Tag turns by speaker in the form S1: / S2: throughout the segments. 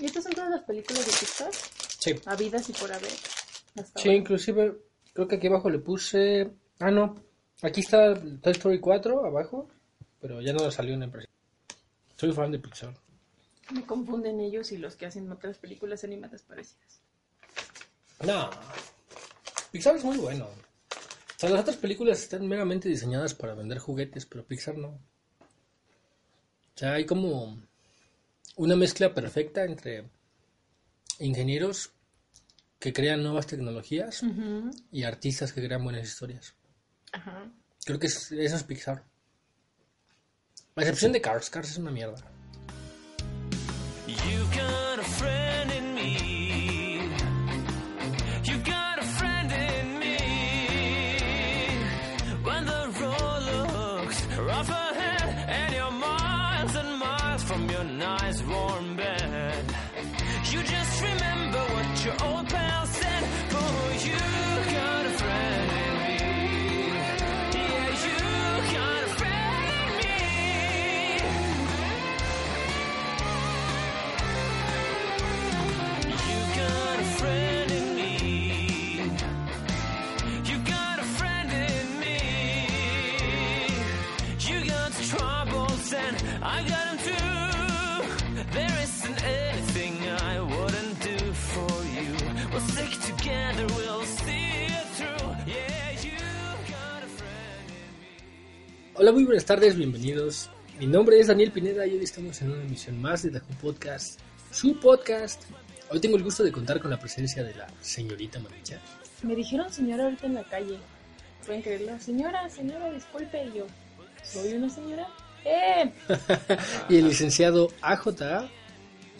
S1: ¿Y estas son todas las películas de Pixar?
S2: Sí.
S1: Habidas y por haber. Hasta
S2: Sí,
S1: ahora.
S2: inclusive creo que aquí abajo le puse... Ah, no. Aquí está Toy Story 4 abajo, pero ya no salió en impresión. Soy fan de Pixar.
S1: Me confunden ellos y los que hacen otras películas animadas parecidas.
S2: No. Pixar es muy bueno. O sea, las otras películas están meramente diseñadas para vender juguetes, pero Pixar no. O sea, hay como una mezcla perfecta entre ingenieros que crean nuevas tecnologías y artistas que crean buenas historias.
S1: Ajá.
S2: Creo que es- eso es Pixar. A excepción de Cars. Cars es una mierda. Hola, muy buenas tardes, bienvenidos. Mi nombre es Daniel Pineda y hoy estamos en una emisión más de Who Podcast, su podcast. Hoy tengo el gusto de contar con la presencia de la señorita Maricha.
S1: Me dijeron señora ahorita en la calle. ¿Pueden creerlo? Señora, señora, disculpe. Y yo, ¿soy una señora? ¡Eh!
S2: Y el licenciado AJA.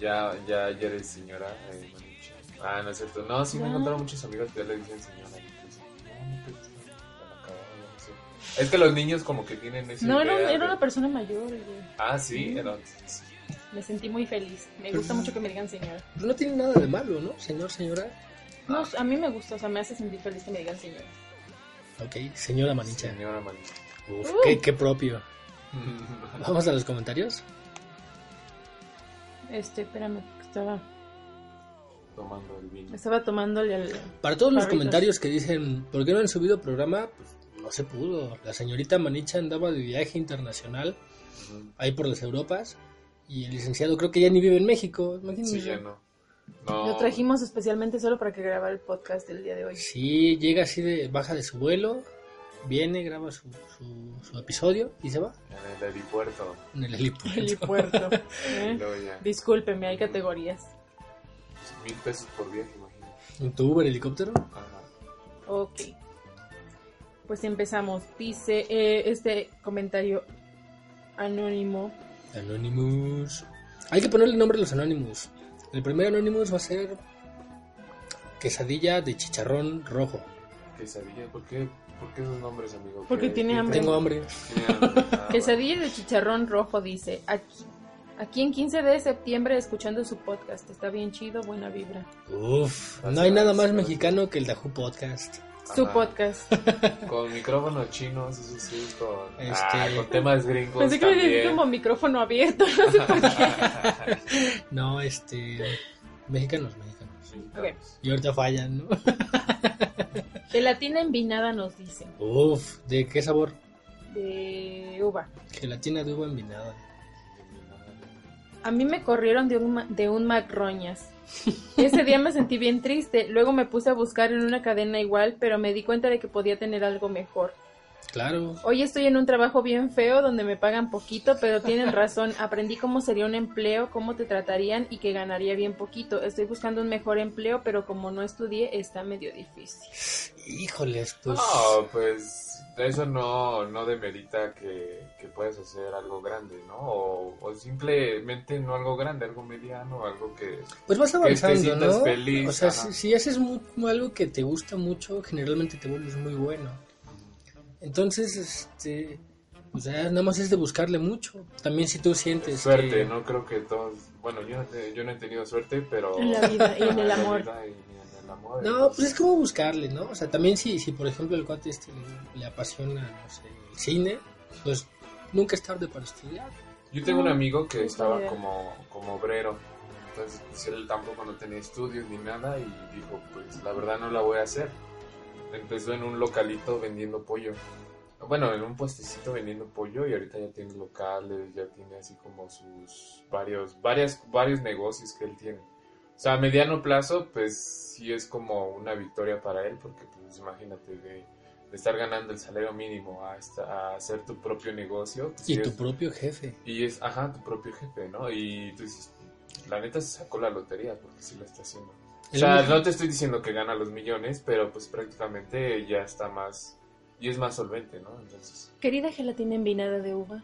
S3: Ya, ya, ya eres señora. eh, Manucha. ah, no es cierto. No, sí me encontraron muchos amigos que ya le dicen señora. Es que los niños como que tienen ese.
S1: No, era, era una persona mayor. y
S3: Ah, sí, era.
S1: me sentí muy feliz. Me gusta mucho que me digan señora.
S2: Pues no tiene nada de malo, ¿no? Señor, señora.
S1: No, a mí me gusta, o sea, me hace sentir feliz que me digan señora.
S2: Ok, señora Manicha.
S3: Señora Manucha.
S2: Uf,
S1: Uh.
S2: qué, qué propio. Vamos a los comentarios.
S1: Este, espérame, estaba,
S3: Tomando el vino.
S1: estaba tomándole al...
S2: Para todos los comentarios que dicen, ¿por qué no han subido programa? Pues no se pudo. La señorita Manicha andaba de viaje internacional ahí por las Europas. Y el licenciado creo que ya ni vive en México. Imagínense.
S3: Sí, ya no. No.
S1: Lo trajimos especialmente solo para que grabara el podcast del día de hoy.
S2: Sí, llega así de, baja de su vuelo, viene, graba su, su, su episodio y se va
S3: En el aeropuerto.
S2: en el helipuerto.
S1: Helipuerto. ¿eh?
S3: ya.
S1: Discúlpeme, hay categorías.
S3: Mil pesos por viaje, imagínate.
S2: ¿En tu Uber helicóptero?
S3: Ajá.
S1: Ok. Pues empezamos. Dice eh, este comentario anónimo.
S2: Anonymous. Hay que ponerle nombre a los Anonymous. El primer Anonymous va a ser quesadilla de chicharrón rojo.
S3: Quesadilla, ¿por qué? ¿Por qué esos nombres, amigo?
S1: Porque
S3: ¿Qué-
S1: tiene hambre.
S2: Tengo hambre.
S3: Tiene hambre. Ah,
S1: Quesadilla de chicharrón rojo dice. Aquí, aquí en 15 de septiembre escuchando su podcast. Está bien chido, buena vibra.
S2: Uf, no hay nada más mexicano que el Dahu Podcast.
S1: Su
S3: Ajá.
S1: podcast.
S3: Con micrófonos chinos, eso sí, con,
S2: Este-
S3: ah, con temas gringos
S1: Pensé que me como micrófono abierto. No sé por qué.
S2: No, este. Mexicanos, mexicanos.
S1: Ok.
S2: Y ahorita fallan, ¿no?
S1: Gelatina envinada nos dice.
S2: Uf, ¿de qué sabor?
S1: De uva.
S2: Gelatina de uva envinada.
S1: A mí me corrieron de un, ma- de un McRoñas. Ese día me sentí bien triste. Luego me puse a buscar en una cadena igual, pero me di cuenta de que podía tener algo mejor.
S2: Claro.
S1: Hoy estoy en un trabajo bien feo donde me pagan poquito, pero tienen razón. Aprendí cómo sería un empleo, cómo te tratarían y que ganaría bien poquito. Estoy buscando un mejor empleo, pero como no estudié, está medio difícil.
S2: Híjoles, pues.
S3: No, pues eso no, no demerita que, que puedas hacer algo grande, ¿no? O, o simplemente no algo grande, algo mediano, algo que...
S2: Pues vas
S3: te
S2: avanzando,
S3: sientas
S2: ¿no?
S3: feliz,
S2: o sea, si, si haces mu- algo que te gusta mucho, generalmente te vuelves muy bueno. Entonces, este. O sea, nada más es de buscarle mucho. También si tú sientes.
S3: Suerte,
S2: que-
S3: no creo que todos... Bueno, yo no, te- yo no he tenido suerte, pero...
S1: En la vida y en el
S3: la
S1: amor.
S3: vida y en
S2: No,
S3: entonces-
S2: pues es como buscarle, ¿no? O sea, también si, si por ejemplo el cuate este le, le apasiona, no sé, el cine, pues nunca es tarde para estudiar.
S3: Yo tengo un
S1: No,
S3: amigo que estaba como, como obrero Entonces, pues él tampoco no tenía estudios ni nada y dijo, pues la verdad no la voy a hacer. Empezó en un localito vendiendo pollo. Bueno, en un puestecito vendiendo pollo y ahorita ya tiene locales, ya tiene así como sus varios, varias, varios negocios que él tiene. O sea, a mediano plazo, pues sí es como una victoria para él, porque pues imagínate de, de estar ganando el salario mínimo a, esta- a hacer tu propio negocio. pues,
S2: Y
S3: sí
S2: tu
S3: es-
S2: propio jefe.
S3: y es, ajá, tu propio jefe, ¿no? Y tú dices, la neta se sacó la lotería porque sí lo está haciendo. O sea, no te estoy diciendo que gana los millones, pero pues prácticamente ya está más, y es más solvente, ¿no? Entonces,
S1: Querida gelatina envinada de uva.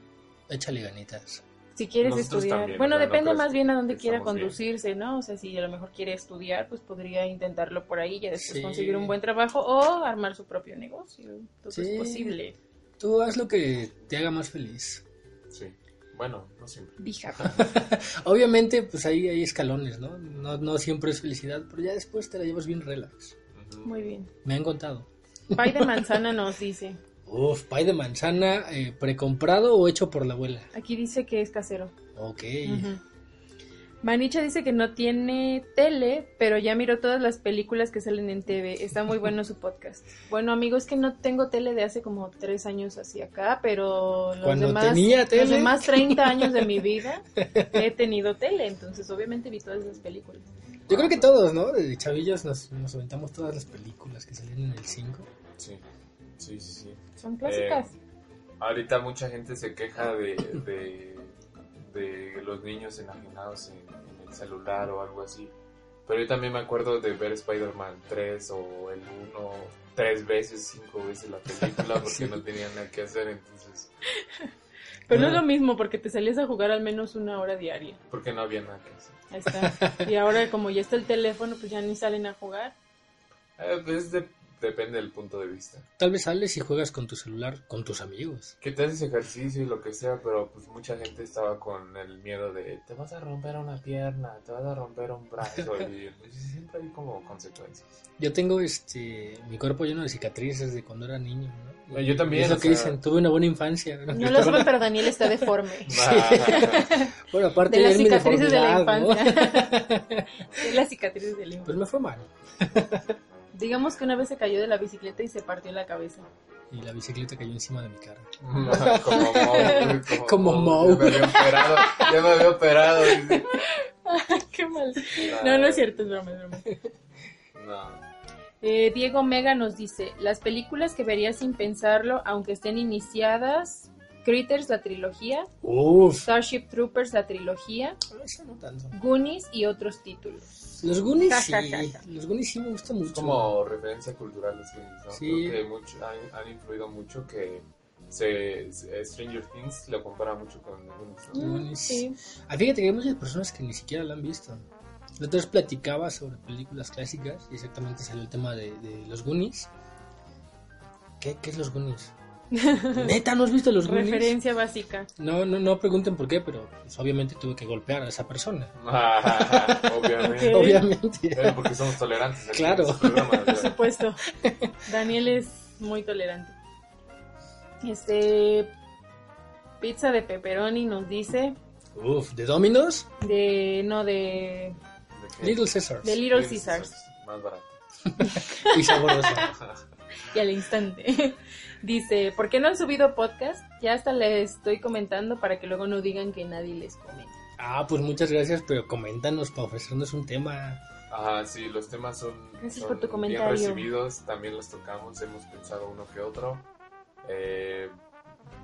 S2: Échale ganitas.
S1: Si quieres
S3: Nosotros
S1: estudiar.
S3: también,
S1: bueno,
S3: no
S1: depende más bien a dónde quiera
S3: bien.
S1: conducirse, ¿no? O sea, si a lo mejor quiere estudiar, pues podría intentarlo por ahí y después
S2: Sí.
S1: conseguir un buen trabajo o armar su propio negocio. Entonces
S2: Sí.
S1: es posible.
S2: Tú haz lo que te haga más feliz.
S3: sí. Bueno, no siempre.
S2: Obviamente, pues ahí hay escalones, ¿no? ¿no? No siempre es felicidad, pero ya después te la llevas bien relax.
S1: Muy bien.
S2: Me han contado.
S1: Pay de manzana nos dice.
S2: Uf, pay de manzana, eh, precomprado o hecho por la abuela.
S1: Aquí dice que es casero.
S2: Ok.
S1: Manicha dice que no tiene tele, pero ya miró todas las películas que salen en TV. Está muy bueno su podcast. Bueno, amigos, es que no tengo tele de hace como tres años hacia acá, pero los
S2: Cuando
S1: demás,
S2: tenía tele.
S1: los demás 30 años de mi vida he tenido tele, entonces obviamente vi todas esas películas.
S2: Yo creo que todos, ¿no? De chavillos nos, nos aventamos todas las películas que salían en el 5.
S3: Sí, sí, sí, sí.
S1: Son clásicas.
S3: Ahorita mucha gente se queja de, de, de los niños enajenados en, en el celular o algo así. Pero yo también me acuerdo de ver Spider-Man 3 o el 1 tres veces, cinco veces la película porque
S2: Sí.
S3: no tenían nada que hacer, entonces,
S1: pero no es
S2: ah.
S1: lo mismo porque te salías a jugar al menos una hora diaria.
S3: porque no había nada que hacer.
S1: Ahí está. Y ahora como ya está el teléfono, pues ya ni salen a jugar.
S3: Eh, pues de- depende del punto de vista.
S2: Tal vez sales y juegas con tu celular con tus amigos.
S3: Que te haces ejercicio y lo que sea, pero pues mucha gente estaba con el miedo de te vas a romper una pierna, te vas a romper un brazo y pues, siempre hay como consecuencias.
S2: Yo tengo este mi cuerpo lleno de cicatrices de cuando era niño, ¿no?
S3: Yo también,
S2: Es lo que
S3: sea-
S2: dicen, tuve una buena infancia. ¿no?
S1: No lo saben, pero Daniel está deforme.
S2: Bueno, aparte
S1: De las cicatrices de la
S2: deformidad, ¿no?
S1: infancia. De las cicatrices de la infancia.
S2: Pues me fue mal.
S1: Digamos que una vez se cayó de la bicicleta y se partió la cabeza.
S2: Y la bicicleta cayó encima de mi cara.
S3: como Moe.
S2: Como Moe.
S3: Ya me había operado. Ya me había operado. dice.
S1: Qué mal. No, no es cierto, es broma, es broma.
S3: No.
S1: Eh, Diego Mega nos dice, las películas que vería sin pensarlo, aunque estén iniciadas, Critters, la trilogía,
S2: Uf.
S1: Starship Troopers, la trilogía,
S2: Eso no tanto.
S1: Goonies y otros títulos.
S2: Los Goonies
S1: Ja,
S2: sí.
S1: ja, ja, ja.
S2: Los Goonies sí me gustan mucho.
S3: Es como referencia cultural los Goonies, ¿no?
S2: Sí.
S3: Creo que mucho, han, han influido mucho que se, se- Stranger Things lo compara mucho con Goonies, ¿no?
S2: Goonies.
S1: Sí.
S2: Ah, fíjate que hay muchas personas que ni siquiera la han visto. La otra vez platicaba sobre películas clásicas y exactamente salió el tema de, de los Goonies. ¿Qué, ¿Qué es los Goonies? Neta, ¿no has visto los Goonies?
S1: Referencia básica.
S2: No, no, no pregunten por qué, pero pues, obviamente tuve que golpear a esa persona.
S3: Obviamente.
S1: Ok.
S2: Obviamente.
S3: Pero porque somos tolerantes. aquí
S2: Claro.
S3: en programa, o
S1: Por supuesto. Daniel es muy tolerante. Este pizza de pepperoni nos dice
S2: Uf, ¿de Dominos?
S1: de no de.
S2: Little Caesars.
S1: de Little Caesars
S3: Más barato.
S2: Y sabroso.
S1: y al instante. Dice, ¿por qué no han subido podcast? Ya hasta les estoy comentando para que luego no digan que nadie les comenta.
S2: Ah, pues muchas gracias, pero coméntanos para ofrecernos un tema.
S3: Ajá, sí, los temas son,
S1: Gracias
S3: son
S1: por tu
S3: bien
S1: comentario.
S3: recibidos, también los tocamos, hemos pensado uno que otro. Eh,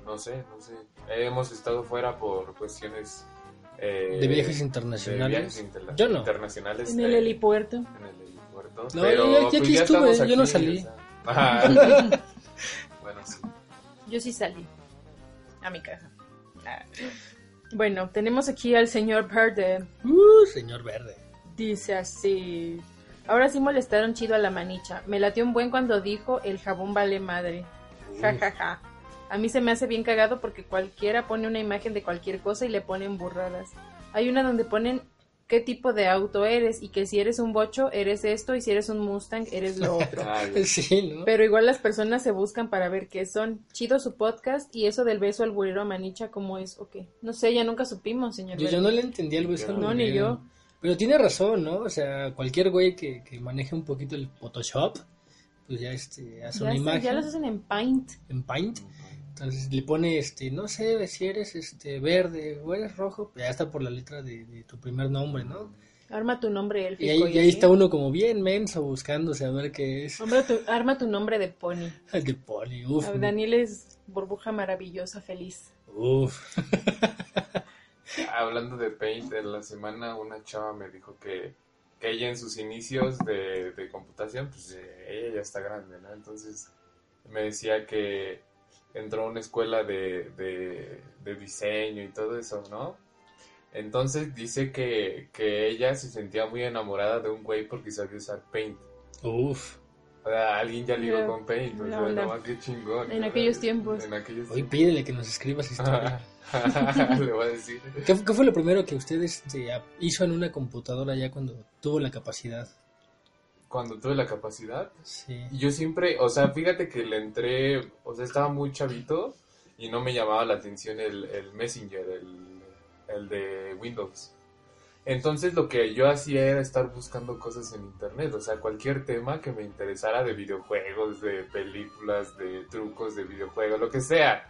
S3: no sé, no sé. hemos estado fuera por cuestiones eh,
S2: De viajes
S3: de
S2: internacionales.
S3: viajes interna-
S2: Yo no.
S3: internacionales.
S1: En el
S3: eh,
S1: helipuerto.
S3: en el helipuerto.
S2: No,
S3: pero,
S2: yo- yo
S3: pues,
S2: aquí
S3: ya
S2: estuve, yo no salí.
S3: o sea. Ajá.
S1: Yo sí salí a mi casa. Ah. Bueno, tenemos aquí al señor Verde.
S2: Uh, señor verde.
S1: Dice así. Ahora sí molestaron chido a la manicha. Me latió un buen cuando dijo el jabón vale madre. Ja, ja, ja. A mí se me hace bien cagado porque cualquiera pone una imagen de cualquier cosa y le ponen burradas. Hay una donde ponen qué tipo de auto eres y que si eres un bocho eres esto y si eres un Mustang eres lo otro.
S3: Ay,
S2: Sí, ¿no?
S1: Pero igual las personas se buscan para ver qué son. Chido su podcast y eso del beso al burrero a manicha, ¿cómo es? Ok. No sé, ya nunca supimos, señor.
S2: Yo, yo no le entendía el beso al
S1: No, ni yo.
S2: Pero tiene razón, ¿no? O sea, cualquier güey que, que maneje un poquito el Photoshop, pues ya este, hace
S1: Ya,
S2: una
S1: se-
S2: imagen
S1: ya los hacen en Paint.
S2: en Paint. Entonces le pone, este, no sé si eres este verde o eres rojo, pues ya está por la letra de, de tu primer nombre, ¿no?
S1: Arma tu nombre élfico.
S2: Y ahí, y ahí está uno como bien menso buscando saber qué es.
S1: Hombre, tu- arma tu nombre de pony.
S2: De Poli, uf.
S1: Ah, Daniel es burbuja maravillosa, feliz.
S2: Uf.
S3: Hablando de Paint, en la semana una chava me dijo que, que ella en sus inicios de, de computación, pues eh, ella ya está grande, ¿no? Entonces me decía que entró a una escuela de, de, de diseño y todo eso, ¿no? Entonces dice que, que ella se sentía muy enamorada de un güey porque sabía usar Paint.
S2: Uf.
S3: O sea, alguien ya ligó con Paint, o sea, qué chingón.
S1: En aquellos tiempos.
S3: En aquellos
S2: Hoy
S3: tiempos.
S2: pídele que nos escribas historia.
S3: Le voy a decir.
S2: ¿Qué, qué fue lo primero que usted este, hizo en una computadora ya cuando tuvo la capacidad?
S3: Cuando tuve la capacidad,
S2: Sí.
S3: Y Yo siempre, o sea, fíjate que le entré, o sea, estaba muy chavito y no me llamaba la atención el, el Messenger, el, el de Windows. Entonces lo que yo hacía era estar buscando cosas en internet, o sea, cualquier tema que me interesara de videojuegos, de películas, de trucos de videojuegos, lo que sea.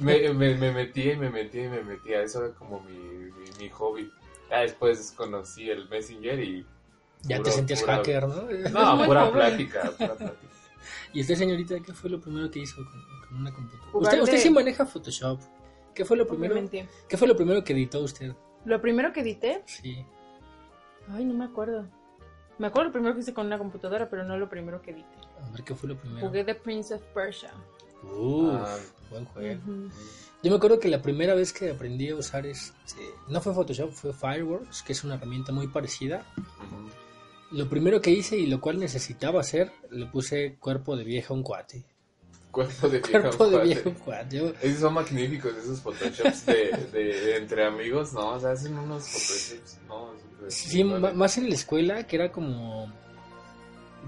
S3: Me, me, me metía y me metía y me metía, eso era como mi, mi, mi hobby. Ya después conocí el Messenger y...
S2: Ya te sentías
S3: pura-
S2: hacker, ¿no?
S3: No, pura plática, pura plática.
S2: ¿Y usted, señorita, qué fue lo primero que hizo con, con una computadora? Usted, usted sí maneja Photoshop. ¿Qué fue lo primero?
S1: Obviamente.
S2: ¿Qué fue lo primero que editó usted?
S1: Lo primero que edité,
S2: Sí.
S1: ay, no me acuerdo. Me acuerdo lo primero que hice con una computadora, pero no lo primero que edité.
S2: A ver qué fue lo primero.
S1: Jugué The Prince of Persia.
S2: Uf,
S3: Ah.
S2: buen juego. Yo me acuerdo que la primera vez que aprendí a usar este, no fue Photoshop, fue Fireworks, que es una herramienta muy parecida. Lo primero que hice y lo cual necesitaba hacer, le puse cuerpo de vieja a un cuate.
S3: Cuerpo de vieja.
S2: Cuerpo de
S3: cuate.
S2: vieja a un cuate. Yo-
S3: Esos son magníficos, esos photoshops de, de, de entre amigos, ¿no? O sea, hacen unos photoshops, ¿no?
S2: Sí, ma- más en la escuela, que era como.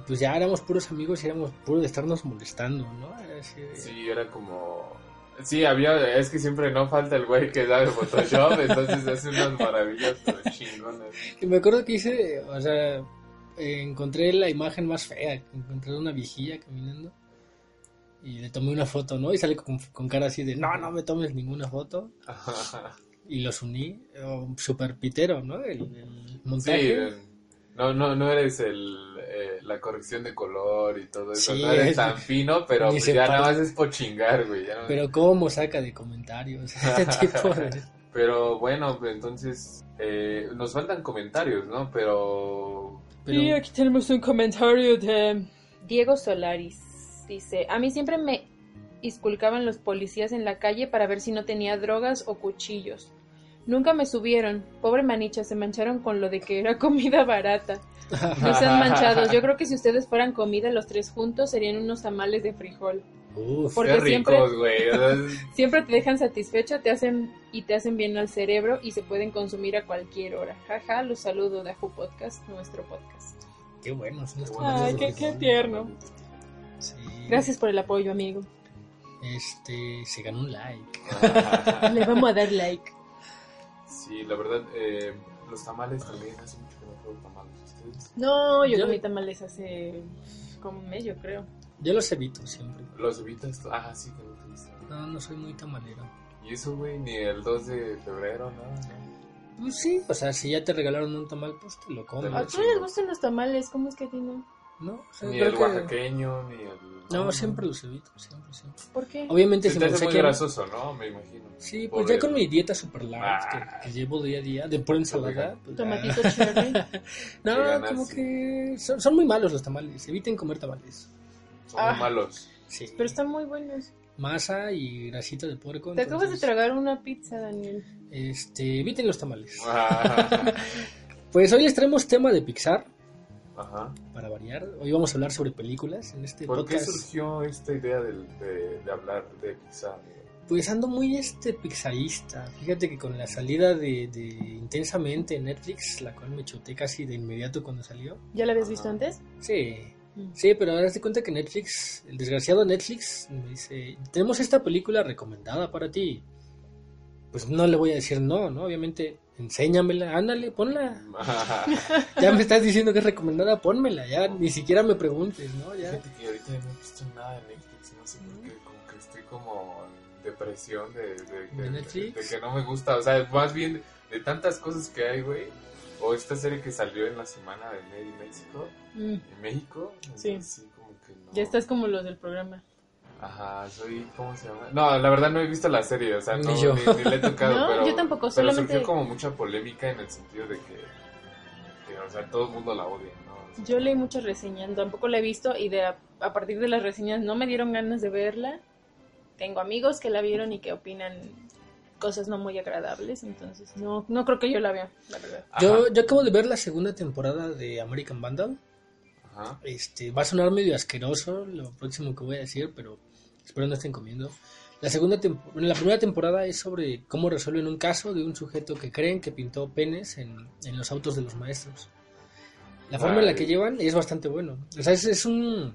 S2: Pues ya éramos puros amigos y éramos puros de estarnos molestando, ¿no? Era así de-
S3: Sí, era como... Sí, había... Es que siempre no falta el güey que sabe Photoshop, entonces hace unas maravillas pero chingonas.
S2: Y me acuerdo que hice, o sea, eh, encontré la imagen más fea, encontré una viejilla caminando y le tomé una foto, ¿no? Y sale con, con cara así de, no, no me tomes ninguna foto. Y los uní, oh, super pitero, ¿no? El, el
S3: Sí,
S2: montaje.
S3: eh, no, no, no eres el, eh, la corrección de color y todo eso,
S2: Sí,
S3: no eres
S2: es-
S3: tan fino, pero pues ya nada más es por chingar, güey. ya no-
S2: Pero cómo saca de comentarios este tipo de...
S3: Pero bueno, pues entonces eh, nos faltan comentarios, ¿no? Pero
S2: Pero,
S1: Y aquí tenemos un comentario de Diego Solaris. Dice, a mí siempre me inculcaban los policías en la calle para ver si no tenía drogas o cuchillos. Nunca me subieron. Pobre manicha, se mancharon con lo de que era comida barata. No sean manchados. Yo creo que si ustedes fueran comida los tres juntos serían unos tamales de frijol.
S2: Uf,
S1: Porque
S3: qué ricos,
S1: siempre-
S3: güey. sea, es-
S1: Siempre te dejan satisfecho, te hacen y te hacen bien al cerebro y se pueden consumir a cualquier hora. Jaja, los saludo de Ajú Podcast, nuestro podcast.
S2: qué bueno. son estos
S1: Ay, qué- qué tierno.
S2: Sí.
S1: Gracias por el apoyo, amigo.
S2: Este, se ganó un like.
S1: Le vamos a dar like.
S3: Sí, la verdad, eh, los tamales también, hace mucho que no pruebo tamales. ¿Ustedes?
S1: No, yo
S2: Yo-
S1: comí tamales hace como un mes, yo creo.
S2: Yo los evito siempre.
S3: ¿Los evitas? tú? Ah, sí, que no te gusta.
S2: No, no soy muy tamalero.
S3: Y eso, güey, ni el 2 de febrero, ¿no? no.
S2: Pues sí, o sea, si ya te regalaron un tamal, pues te lo comes.
S1: ¿A todos les gustan los tamales? ¿Cómo es que a ti no?
S2: ¿No? O sea,
S3: Ni
S2: creo
S3: el
S2: que-
S3: oaxaqueño, ni el...
S2: No, siempre los evito, siempre, siempre.
S1: ¿Por qué?
S2: Obviamente
S3: Se
S2: si
S3: te
S2: me
S3: hace muy
S2: obsequian-
S3: grasoso, ¿no? Me imagino.
S2: Sí, pues ya con mi dieta super light
S3: Ah.
S2: que, que llevo día a día, de pura ensalada. pues ya.
S1: Tomatito cherry.
S2: No,
S3: Te ganas,
S2: como que son, son muy malos los tamales. Eviten comer tamales.
S3: Son
S1: Ah.
S3: muy malos.
S2: Sí.
S1: Pero están muy buenos.
S2: Masa y grasita de puerco.
S1: Te acabas de tragar una pizza, Daniel.
S2: Este, eviten los tamales.
S3: Ah,
S2: Pues hoy les traemos tema de Pixar,
S3: Ajá.
S2: para variar. Hoy vamos a hablar sobre películas en este
S3: ¿Por qué
S2: podcast.
S3: surgió esta idea de, de hablar de Pixar?
S2: Pues ando muy este pixarista. Fíjate que con la salida de, de Intensamente en Netflix, la cual me chuté casi de inmediato cuando salió.
S1: ¿Ya la habías visto antes?
S2: Sí. Sí, pero ahora te cuenta que Netflix, el desgraciado Netflix, me dice, tenemos esta película recomendada para ti. Pues no le voy a decir no, ¿no? Obviamente Enséñamela, ándale, ponla. Ya me estás diciendo que es recomendada, pónmela, ya ni siquiera me preguntes, ¿no? Ya.
S3: Fíjate que ahorita no he visto nada de Netflix, no sé por qué, como que estoy como en depresión de, de,
S2: ¿De
S3: de-
S2: Netflix?
S3: de que no me gusta, o sea, más bien de tantas cosas que hay, güey, o esta serie que salió en la semana de Made in México,
S1: Mm,
S3: en México,
S1: Sí.
S3: entonces como que no.
S1: Ya estás como los del programa.
S3: Ajá, soy, ¿cómo se llama? No, la verdad no he visto la serie, o sea,
S2: Ni
S3: no,
S2: yo.
S3: ni, ni le he tocado,
S1: No,
S3: pero,
S1: yo tampoco,
S3: pero
S1: solamente-
S3: surgió como mucha polémica en el sentido de que, que, o sea, todo el mundo la odia, ¿no? O sea,
S1: Yo leí muchas reseñas, tampoco la he visto y de a, a partir de las reseñas no me dieron ganas de verla. Tengo amigos que la vieron y que opinan cosas no muy agradables, entonces no, no creo que yo la vea, la verdad.
S2: Yo, yo acabo de ver la segunda temporada de American Vandal.
S3: Ajá.
S2: Este, va a sonar medio asqueroso lo próximo que voy a decir, pero espero no estén comiendo. La segunda la primera temporada es sobre cómo resuelven un caso de un sujeto que creen que pintó penes en, en los autos de los maestros. La forma en la que llevan es bastante bueno. O sea, es, es un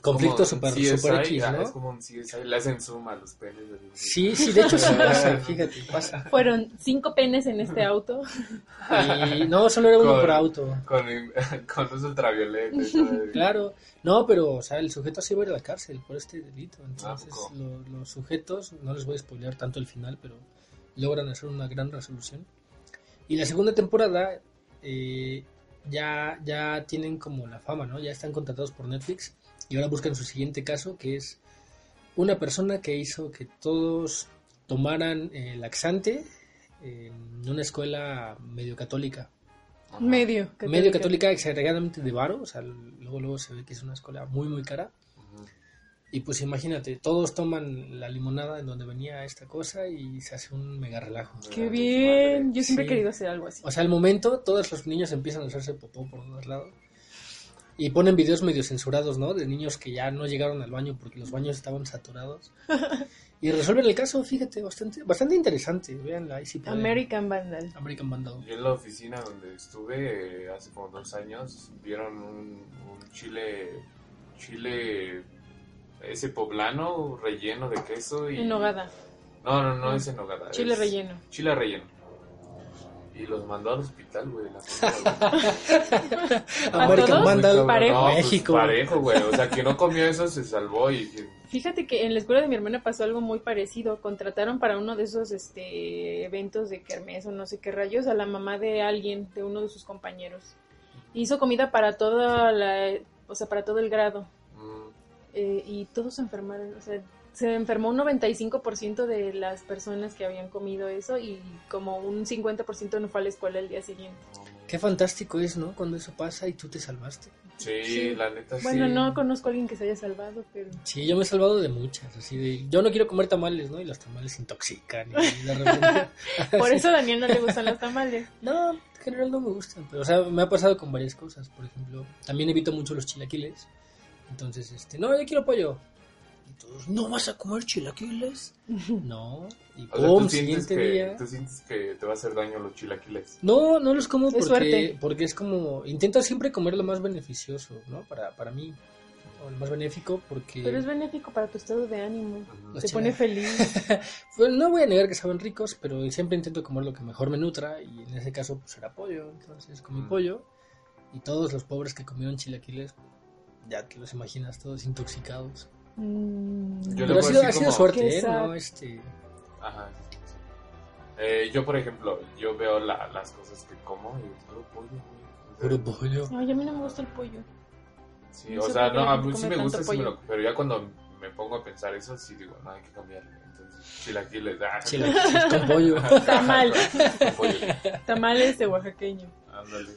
S2: conflicto super,
S3: CSI,
S2: super X, ¿no?
S3: Es como un CSI, le hacen zoom a los penes. así.
S2: Sí, sí, de hecho sí pasa, fíjate, pasa.
S1: Fueron cinco penes en este auto.
S2: Y no, solo era uno
S3: Con-
S2: por auto.
S3: Con, con luz ultravioleta. y todo.
S2: Claro, no, pero, o sea, el sujeto sí va a ir a la cárcel por este delito. Entonces, lo- los sujetos, no les voy a spoilear tanto el final, pero logran hacer una gran resolución. Y la segunda temporada eh, ya, ya tienen como la fama, ¿no? Ya están contratados por Netflix y ahora buscan su siguiente caso, que es una persona que hizo que todos tomaran eh, laxante en una escuela medio católica
S3: Ajá.
S1: Medio.
S2: medio católica exageradamente de varo, o sea, luego luego se ve que es una escuela muy muy cara. Y pues imagínate, todos toman la limonada en donde venía esta cosa y se hace un mega relajo.
S1: Qué bien. Yo siempre
S2: Sí.
S1: he querido hacer algo así.
S2: O sea, al momento todos los niños empiezan a hacerse popó por todos lados. Y ponen videos medio censurados, ¿no? De niños que ya no llegaron al baño porque los baños estaban saturados. Y resuelven el caso, fíjate, bastante, bastante interesante. Veanla ahí si pueden.
S1: American Vandal.
S2: American Vandal.
S3: Yo en la oficina donde estuve eh, hace como dos años, vieron un, un chile, chile, ese poblano relleno de queso y...
S1: En nogada.
S3: No, no, no es en nogada.
S1: Chile
S3: es
S1: relleno.
S3: Chile relleno. Y los mandó al hospital, güey. la familia.
S1: ¿A
S2: American? Vandal,
S1: Parejo.
S3: No, pues,
S2: México.
S3: parejo, güey. O sea, quien no comió eso se salvó y... que-
S1: Fíjate que en la escuela de mi hermana pasó algo muy parecido. Contrataron para uno de esos este, eventos de kermés o no sé qué rayos a la mamá de alguien, de uno de sus compañeros. Hizo comida para toda la, o sea, para todo el grado.
S3: mm,
S1: Eh, y todos se enfermaron. O sea, se enfermó un 95% de las personas que habían comido eso y como un 50% no fue a la escuela el día siguiente.
S2: Qué fantástico es, ¿no? Cuando eso pasa y tú te salvaste.
S3: Sí,
S1: Sí.
S3: la neta sí.
S1: Bueno, no conozco a alguien que se haya salvado, pero...
S2: Sí, yo me he salvado de muchas, así de, yo no quiero comer tamales, ¿no? Y los tamales intoxican y de repente...
S1: Por eso a Daniel no le gustan los tamales.
S2: No, en general no me gustan, pero o sea, me ha pasado con varias cosas, por ejemplo, también evito mucho los chilaquiles. Entonces, este, no, yo quiero pollo. Todos, ¿no vas a comer chilaquiles? No, y
S3: O sea,
S2: pum,
S3: tú sientes,
S2: siguiente
S3: que,
S2: día.
S3: tú sientes que te va a hacer daño los chilaquiles.
S2: No, no los como
S1: Es
S2: porque,
S1: suerte.
S2: porque es como, intento siempre comer lo más beneficioso, ¿no? Para, para mí, o lo más benéfico porque...
S1: Pero es benéfico para tu estado de ánimo.
S3: Ujú.
S2: Los
S1: Te pone feliz.
S2: Pues no voy a negar que saben ricos, pero siempre intento comer lo que mejor me nutra y en ese caso pues era pollo, entonces comí
S3: Mm.
S2: pollo y todos los pobres que comieron chilaquiles, ya te los imaginas todos intoxicados.
S1: Mm,
S3: Yo le
S2: pero ha sido,
S3: decir
S2: ha sido
S3: como-
S2: suerte, ¿eh? No, este...
S3: Ajá. Eh, yo, por ejemplo, yo veo la- las cosas que como y es puro pollo,
S2: Puro pollo.
S1: Ay, a mí no me gusta el pollo.
S3: Sí,
S1: No
S3: o sea, no, a mí sí me gusta, sí me lo- pero ya cuando me pongo a pensar eso, sí digo, no, hay que cambiarle. Entonces, chilaquiles, ah,
S2: Chilaquiles con pollo.
S1: Tamal.
S3: con pollo.
S1: Tamales de oaxaqueño.
S3: Ándale.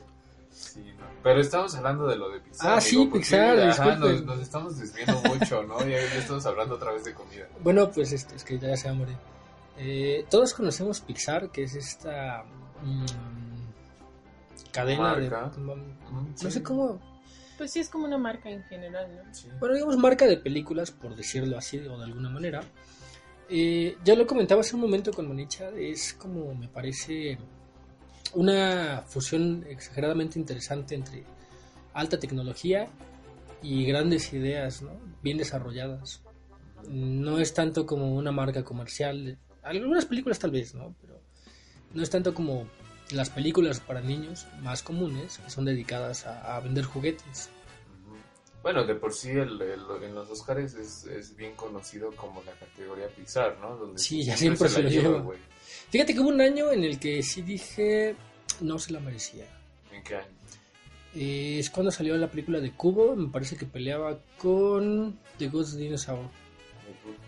S3: Sí, no. Pero estamos hablando de lo de Pixar.
S2: Ah, sí,
S3: amigo, porque,
S2: Pixar,
S3: ajá, nos, nos estamos desviando mucho, ¿no? Ya, ya estamos hablando otra vez de comida.
S2: Bueno, pues este, es que ya se va a morir. Eh, todos conocemos Pixar, que es esta mm, cadena
S3: Marca.
S2: de... No
S3: sí.
S2: sé cómo...
S1: Pues sí, es como una marca en general, ¿no?
S3: Sí.
S2: bueno, digamos, marca de películas, por decirlo así o de alguna manera. Eh, ya lo comentaba hace un momento con Monicha, es como me parece una fusión exageradamente interesante entre alta tecnología y grandes ideas, ¿no? Bien desarrolladas. No es tanto como una marca comercial, algunas películas tal vez, ¿no? Pero no es tanto como las películas para niños más comunes que son dedicadas a, a vender juguetes.
S3: Bueno, de por sí el, el- en los Oscars es, es bien conocido como la categoría Pixar, ¿no? Donde
S2: Sí, ya siempre se lo lleva. Fíjate que hubo un año en el que sí dije no se la merecía.
S3: ¿En qué año?
S2: Eh, es cuando salió la película de Cubo, me parece que peleaba con The Ghost Dinosaur.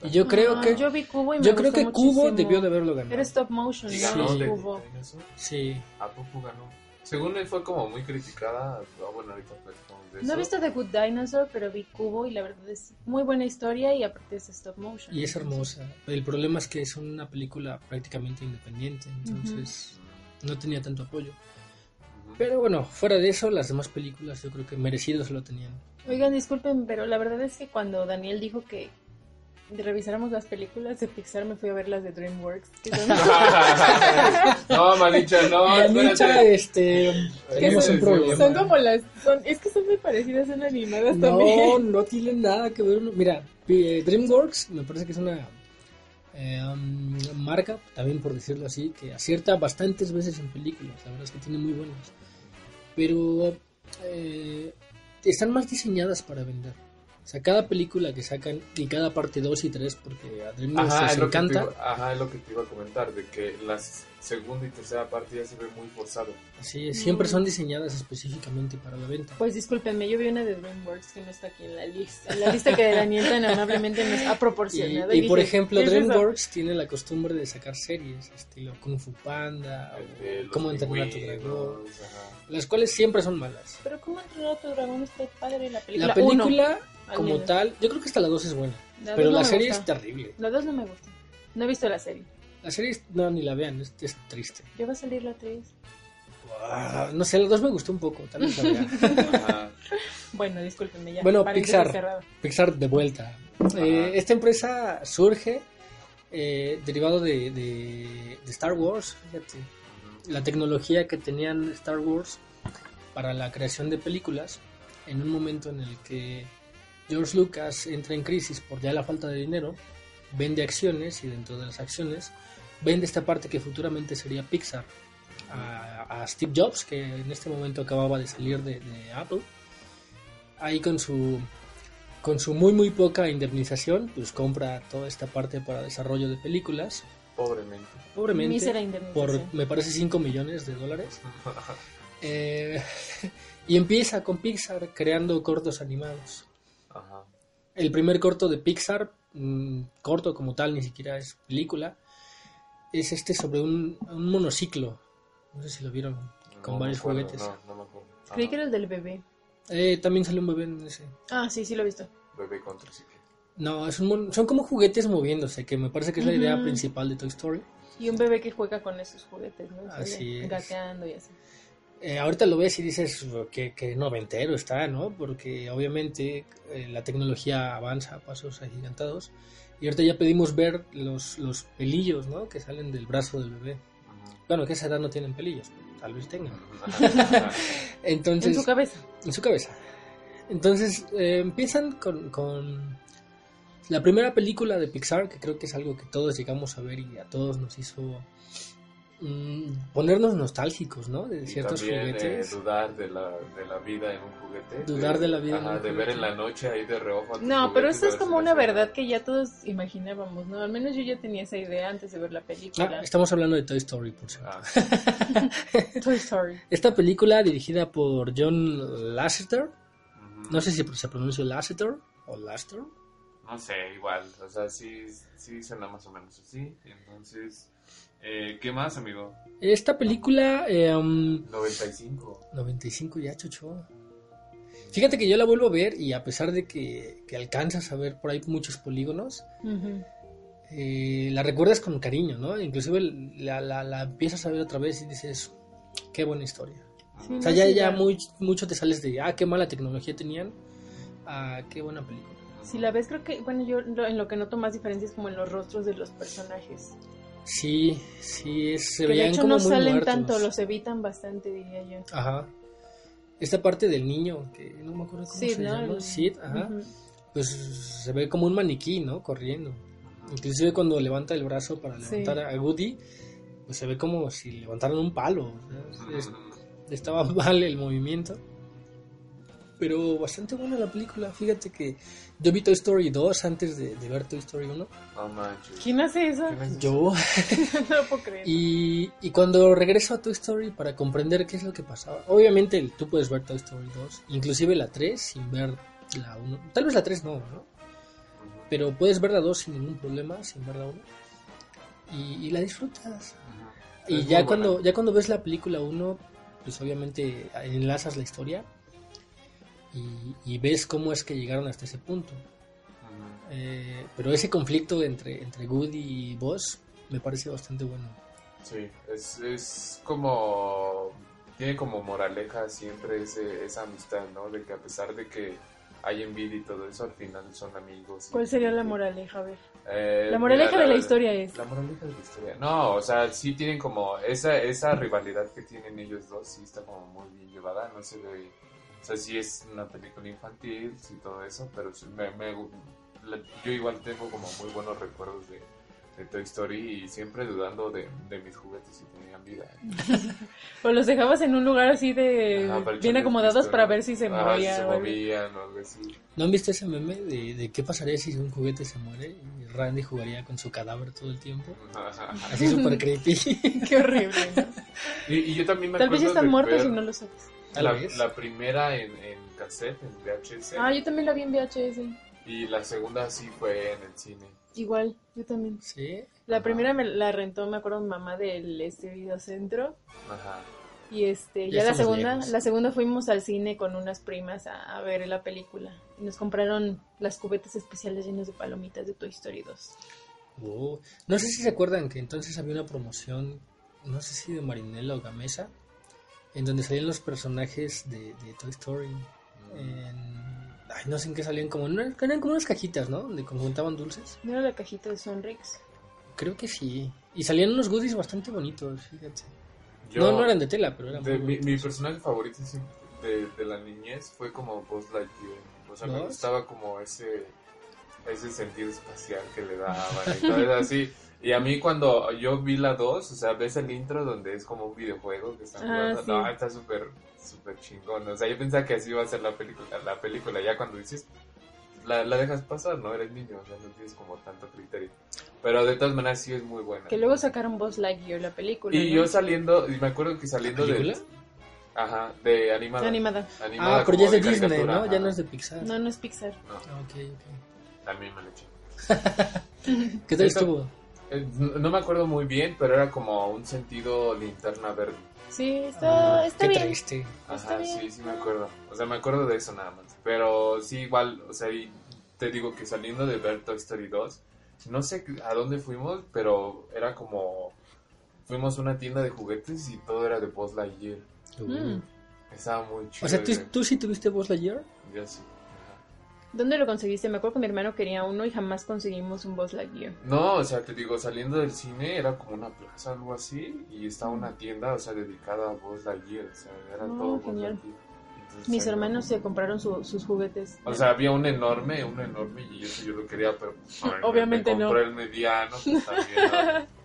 S2: Y yo creo
S1: Ah,
S2: que
S1: yo vi Cubo y me
S2: yo creo que Cubo
S1: muchísimo.
S2: debió de haberlo ganado.
S1: Era stop motion,
S3: ¿Y
S2: Sí.
S1: ¿no?
S3: ganó de,
S1: Cubo.
S3: de?
S2: Sí.
S3: ¿A poco ganó? Según él fue como muy criticada. ah, bueno, ahorita platicamos de eso.
S1: No he visto The Good Dinosaur, pero vi Cubo y la verdad es muy buena historia y aparte es stop motion.
S2: Y es hermosa. El problema es que es una película prácticamente independiente, entonces no tenía tanto apoyo. Pero bueno, fuera de eso, las demás películas yo creo que merecidos lo tenían.
S1: Oigan, disculpen, pero la verdad es que cuando Daniel dijo que revisáramos las películas de Pixar, me fui a ver las de DreamWorks. que son-
S3: no, Manicha, no.
S2: Manicha, este,
S3: ¿Qué
S2: tenemos un problema.
S1: son como las... Son, es que son muy parecidas, son animadas
S2: No,
S1: también.
S2: no tiene nada que ver. Mira, eh, DreamWorks me parece que es una eh, um, marca, también por decirlo así, que acierta bastantes veces en películas. La verdad es que tiene muy buenas. Pero eh, están más diseñadas para vender. O sea, cada película que sacan y cada parte 2 y 3, porque a DreamWorks
S3: Ajá,
S2: les
S3: te
S2: encanta.
S3: iba, ajá, es lo que te iba a comentar, de que la segunda y tercera parte ya se ve muy forzado.
S2: Así es, siempre son diseñadas específicamente para la venta.
S1: Pues discúlpenme, yo vi una de DreamWorks que no está aquí en la lista. En la lista que Daniel tan amablemente nos ha
S2: Y,
S1: proporcionado.
S2: y por
S1: dije,
S2: ejemplo,
S1: ¿qué es?
S2: DreamWorks tiene la costumbre de sacar series, estilo Kung Fu Panda, o
S3: los
S2: Cómo entrenar a tu dragón, las cuales siempre son malas.
S1: Pero ¿cómo entrenó a tu dragón? Está padre la película.
S2: La película,
S1: Uno,
S2: como
S1: menos.
S2: tal, yo creo que hasta la 2 es buena,
S1: La
S2: pero
S1: no
S2: la serie
S1: gusta.
S2: es terrible.
S1: La dos no me gusta. No he visto la serie.
S2: La serie, es- no, ni la vean, es, es triste.
S1: Ya va a salir la 3.
S2: Ah, no sé, la 2 me gustó un poco, tal vez la.
S1: Bueno, discúlpenme ya.
S2: Bueno, Pixar. Pixar de vuelta. Eh, esta empresa surge eh, derivado de, de- de Star Wars, fíjate. la tecnología que tenían Star Wars para la creación de películas en un momento en el que George Lucas entra en crisis por ya la falta de dinero, vende acciones y dentro de las acciones vende esta parte que futuramente sería Pixar a, a Steve Jobs, que en este momento acababa de salir de, de Apple, ahí con su con su muy muy poca indemnización, pues compra toda esta parte para desarrollo de películas,
S3: Pobremente.
S2: pobremente,
S1: Mísera indemnización.
S2: por me parece 5 millones de dólares. Eh, y empieza con Pixar creando cortos animados. El primer corto de Pixar, mm, corto como tal, ni siquiera es película, es este sobre un, un monociclo. No sé si lo vieron, con
S3: No
S2: varios
S3: acuerdo,
S2: juguetes.
S3: No, no me acuerdo.
S1: Creí
S3: Ajá.
S1: que era el del bebé.
S2: Eh, también salió un bebé en ese.
S1: Ah, sí, sí lo he visto.
S3: Bebé con triciclo.
S2: No, es un mon- son como juguetes moviéndose, que me parece que es la idea principal de Toy Story.
S1: Y un bebé que juega con esos juguetes, ¿no? Sale
S2: Así es.
S1: Gateando y así.
S2: Eh, ahorita lo ves y dices que, que noventero está, ¿no? Porque obviamente eh, la tecnología avanza a pasos agigantados. Y ahorita ya pedimos ver los, los pelillos, ¿no? Que salen del brazo del bebé. Bueno, que a esa edad no tienen pelillos, pero tal vez tengan. Entonces,
S1: En su cabeza.
S2: en su cabeza. Entonces eh, empiezan con, con la primera película de Pixar, que creo que es algo que todos llegamos a ver y a todos nos hizo ponernos nostálgicos, ¿no? De
S3: Y
S2: ciertos
S3: también eh,
S2: juguetes.
S3: dudar de la, de la vida en un juguete.
S2: Dudar de la vida en un
S3: de ver en la noche ahí de reojo.
S1: No, pero
S3: a
S1: es como una verdad que ya todos imaginábamos, ¿no? Al menos yo ya tenía esa idea antes de ver la película.
S2: Ah, estamos hablando de Toy Story, por cierto.
S3: Ah,
S1: Toy Story.
S2: Esta película dirigida por John Lasseter, no sé si se pronuncia Lasseter o Lasseter.
S3: No sé, igual. O sea, sí, sí suena más o menos así. Entonces, eh, ¿qué más, amigo?
S2: Esta película, eh, um,
S3: 95.
S2: 95 ya, chocho. Fíjate que yo la vuelvo a ver y a pesar de que, que alcanzas a ver por ahí muchos polígonos, eh, la recuerdas con cariño, ¿no? Inclusive la, la, la empiezas a ver otra vez y dices, qué buena historia.
S1: Sí,
S2: O sea,
S1: no,
S2: ya, ya muy, mucho te sales de, ah, qué mala tecnología tenían, ah, qué buena película.
S1: Si la ves, creo que, bueno, yo lo- en lo que noto más diferencia es como en los rostros de los personajes.
S2: Sí, sí, es- se
S1: que de
S2: veían
S1: hecho
S2: como
S1: no
S2: muy
S1: salen
S2: muertos.
S1: tanto, los evitan bastante, diría yo.
S2: Ajá. Esta parte del niño, que no me acuerdo cómo
S1: Sid,
S2: se
S1: ¿no?
S2: llama, Sid, ajá,
S1: Ujú.
S2: pues se ve como un maniquí, ¿no? Corriendo. Inclusive cuando levanta el brazo para
S1: Sí.
S2: levantar a Woody, pues se ve como si levantaran un palo. o sea, es- estaba mal el movimiento. Pero bastante buena la película. Fíjate que yo vi Toy Story 2 antes de, de ver Toy Story 1.
S3: No manches.
S1: ¿Quién hace eso?
S2: Yo.
S1: no lo puedo creer.
S2: Y, y cuando regreso a Toy Story para comprender qué es lo que pasaba. Obviamente tú puedes ver Toy Story 2, inclusive la 3 sin ver la 1. Tal vez la 3 no, ¿no? Pero puedes ver la 2 sin ningún problema, sin ver la 1. Y, y la disfrutas. Y
S3: Es
S2: ya cuando, ya cuando ves la película 1, pues obviamente enlazas la historia y, y ves cómo es que llegaron hasta ese punto. Eh, pero ese conflicto entre, entre Woody y Buzz me parece bastante bueno.
S3: Sí, es, es como. Tiene como moraleja siempre ese, esa amistad, ¿no? De que a pesar de que hay envidia y todo eso, al final son amigos.
S1: ¿Cuál sería la moraleja? A ver.
S3: Eh,
S1: La moraleja
S3: mira,
S1: de la historia es.
S3: La moraleja de la historia. No, o sea, sí tienen como. Esa, esa rivalidad que tienen ellos dos, sí está como muy bien llevada. No se ve. O sea, sí es una película infantil, sí todo eso, pero sí me, me- la- yo igual tengo como muy buenos recuerdos de, de Toy Story y siempre dudando de, de mis juguetes si tenían vida.
S1: O los dejabas en un lugar así de
S3: Ajá,
S1: bien acomodados para ver si se
S3: Ajá,
S1: movían.
S3: si se
S1: o algo.
S3: movían o algo así.
S2: ¿No han visto ese meme de, de qué pasaría si un juguete se muere y Randy jugaría con su cadáver todo el tiempo?
S3: Ajá.
S2: Así súper creepy.
S1: Qué horrible. ¿no?
S3: Y, y yo también me
S1: Tal vez ya están muertos
S3: ver
S1: y no lo sabes.
S3: La, la primera en, en cassette, en VHS.
S1: Ah, yo también la vi en VHS.
S3: Y la segunda sí fue en el cine.
S1: Igual, yo también.
S2: Sí.
S1: La
S3: Ajá.
S1: primera me la rentó, me acuerdo, mi mamá del este videocentro.
S3: Ajá.
S1: Y este,
S2: Ya
S1: ya la segunda,
S2: viejos.
S1: la segunda fuimos al cine con unas primas a, a ver la película. Y nos compraron las cubetas especiales llenas de palomitas de Toy Story 2.
S2: Oh. No sé si se acuerdan que entonces había una promoción, no sé si de Marinela o Gamesa, en donde salían los personajes de, de Toy Story. En- ay, no sé en qué salían, como eran como unas cajitas, ¿no? Donde conjuntaban dulces.
S1: ¿No era la cajita de Sonrix?
S2: Creo que sí. Y salían unos goodies bastante bonitos, fíjate.
S3: Yo-
S2: no, no eran de tela, pero eran
S3: de-
S2: muy
S3: mi,
S2: bonitos.
S3: mi personaje favorito de, de la niñez fue como Buzz Lightyear. O sea, me gustaba como ese ese sentido espacial que le daban y todo eso así. Y a mí cuando yo vi la 2, o sea, ves el intro donde es como un videojuego que están
S1: Ah,
S3: jugando.
S1: sí.
S3: No, está súper, súper chingón. O sea, yo pensaba que así iba a ser la película. La película ya cuando dices, la, la dejas pasar, ¿no? Eres niño, o sea, no tienes como tanto criterio. Pero de todas maneras sí es muy buena.
S1: Que luego sacaron Buzz Lightyear, la película.
S3: Y
S1: ¿no?
S3: yo saliendo, y me acuerdo que saliendo de...
S2: película?
S3: Ajá, de animada.
S1: Animada.
S3: Animada
S2: Ah, pero ya es de Disney, ¿no? Ya
S3: ajá.
S2: no es de Pixar.
S1: No, no es Pixar.
S3: No,
S2: Ah, ok, ok.
S3: también me lo eché.
S2: ¿Qué tal estuvo?
S3: Eh, no no me acuerdo muy bien, pero era como un sentido linterna verde.
S1: Sí, está,
S2: Ah,
S1: está
S2: qué
S1: bien.
S2: triste.
S1: Está
S3: Ajá,
S1: bien.
S3: sí, sí me acuerdo. O sea, me acuerdo de eso nada más. Pero sí, igual, o sea, y te digo que saliendo de ver Toy Story 2, no sé a dónde fuimos, pero era como... Fuimos a una tienda de juguetes y todo era de Buzz Lightyear.
S1: Mm.
S3: Estaba muy chido.
S2: O sea, ¿tú, tú sí tuviste Buzz Lightyear?
S3: Yo sí.
S1: ¿Dónde lo conseguiste? Me acuerdo que mi hermano quería uno y jamás conseguimos un Buzz Lightyear.
S3: No, o sea, te digo, saliendo del cine era como una plaza, algo así, y estaba una tienda, o sea, dedicada a Buzz Lightyear, o sea, era
S1: Oh,
S3: todo Buzz
S1: genial.
S3: Lightyear. Entonces,
S1: Mis hermanos se compraron su- sus juguetes.
S3: O sea, había un enorme, un enorme, y eso yo lo quería, pero...
S1: Obviamente
S3: me
S1: no.
S3: compré el mediano, pues también, no.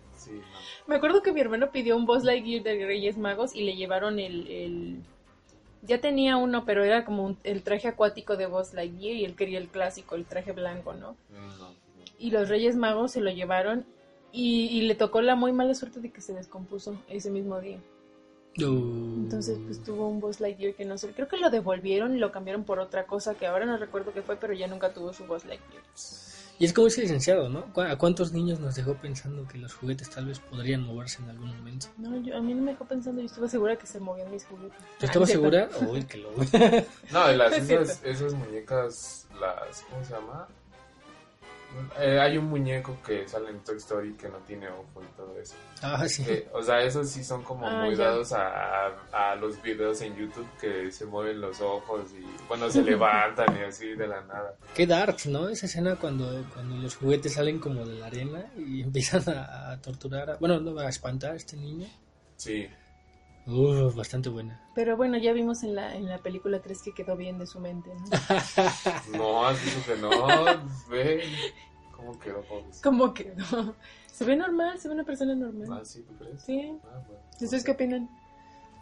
S1: Me acuerdo que mi hermano pidió un Buzz Lightyear de Reyes Magos y le llevaron el... el- Ya tenía uno, pero era como un- el traje acuático de Buzz Lightyear y él quería el clásico, el traje blanco, ¿no? Y los Reyes Magos se lo llevaron y, y le tocó la muy mala suerte de que se descompuso ese mismo día. Entonces, pues tuvo un Buzz Lightyear que no sé, creo que lo devolvieron y lo cambiaron por otra cosa que ahora no recuerdo qué fue, pero ya nunca tuvo su Buzz Lightyear.
S2: Y es como ese licenciado, ¿no? ¿Cu- ¿A cuántos niños nos dejó pensando que los juguetes tal vez podrían moverse en algún momento?
S1: No, yo, a mí no me dejó pensando, yo estuve segura que se movían mis juguetes.
S2: ¿Tú estabas
S1: Ah,
S2: segura? Uy, que lo...
S3: No, y las,
S1: Es
S3: esas, esas muñecas, las, ¿cómo se llama? Eh, hay un muñeco que sale en Toy Story que no tiene ojo y todo eso.
S2: Ah, sí.
S3: Que, o sea, esos sí son como
S1: Ah,
S3: muy
S1: ya.
S3: dados a, a, a los videos en YouTube que se mueven los ojos y, bueno, se levantan y así de la nada.
S2: Qué dark, ¿no? Esa escena cuando, cuando los juguetes salen como de la arena y empiezan a, a torturar, a- bueno, no, a espantar a este niño.
S3: Sí.
S2: Uf, bastante buena.
S1: Pero bueno, ya vimos en la, en la película 3 que quedó bien de su mente, ¿no?
S3: No, has dicho que no. Ve cómo quedó.
S1: ¿Cómo quedó? Se ve normal, se ve una persona normal.
S3: Ah, sí, ¿tú crees?
S1: Sí.
S3: Ah, bueno.
S1: ¿Ustedes qué opinan?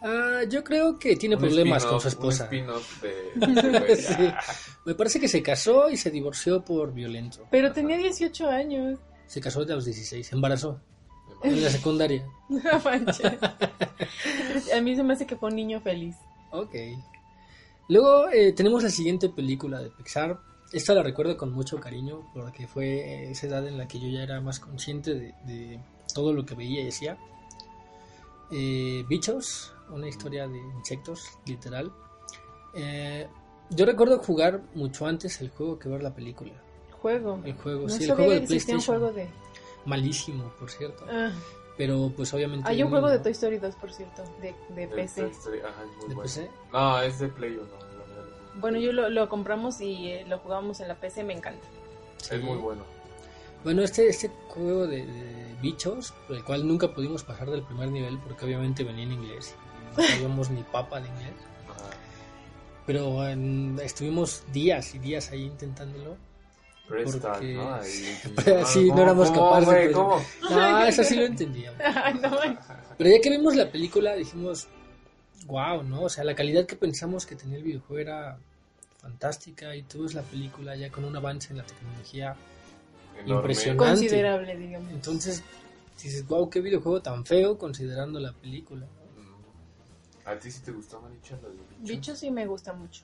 S2: Ah, yo creo que tiene
S3: Un
S2: problemas con su esposa.
S3: Un spin-off de... de güey.
S2: Sí. Me parece que se casó y se divorció por violento.
S1: Pero tenía 18 años.
S2: Se casó a los 16, se embarazó en la secundaria.
S1: No manches. A mí se me hace que fue un niño feliz.
S2: Ok. Luego eh, tenemos la siguiente película de Pixar. Esta la recuerdo con mucho cariño porque fue esa edad en la que yo ya era más consciente de, de todo lo que veía y hacía. Eh, Bichos, una historia de insectos, literal. Eh, yo recuerdo jugar mucho antes el juego que ver la película.
S1: Juego.
S2: El juego,
S1: No
S2: sí, el juego de
S1: que existía un
S2: PlayStation.
S1: juego de...
S2: Malísimo, por cierto.
S1: Ah,
S2: Pero pues obviamente...
S1: hay un
S2: yo
S1: juego de Toy Story 2, por cierto, de, de PC.
S3: Toy Story, ajá, es muy
S2: ¿De
S3: bueno.
S2: PC?
S3: No, es de Play 1. la verdad.
S1: Bueno, yo lo, lo compramos y eh, lo jugamos en la PC, me encanta.
S2: Sí.
S3: Es muy bueno.
S2: Bueno, este, este juego de, de bichos, por el cual nunca pudimos pasar del primer nivel porque obviamente venía en inglés y no sabíamos ni papa de inglés.
S3: Ajá.
S2: Pero en- estuvimos días y días ahí intentándolo. Porque-
S3: ¿no? Ahí-
S2: Pero sí, no
S3: ¿cómo,
S2: éramos
S3: cómo,
S2: capaces. No, eso sí lo entendíamos.
S1: No,
S2: Pero ya que vimos la película dijimos, wow, ¿no? O sea, la calidad que pensamos que tenía el videojuego era fantástica y tú ves la película ya con un avance en la tecnología.
S3: Enorme.
S2: Impresionante.
S1: considerable, digamos.
S2: Entonces dices, wow, qué videojuego tan feo considerando la película.
S3: Mm. ¿A ti sí te gustó, Maricha, bichos?
S1: Bichos sí me gusta mucho.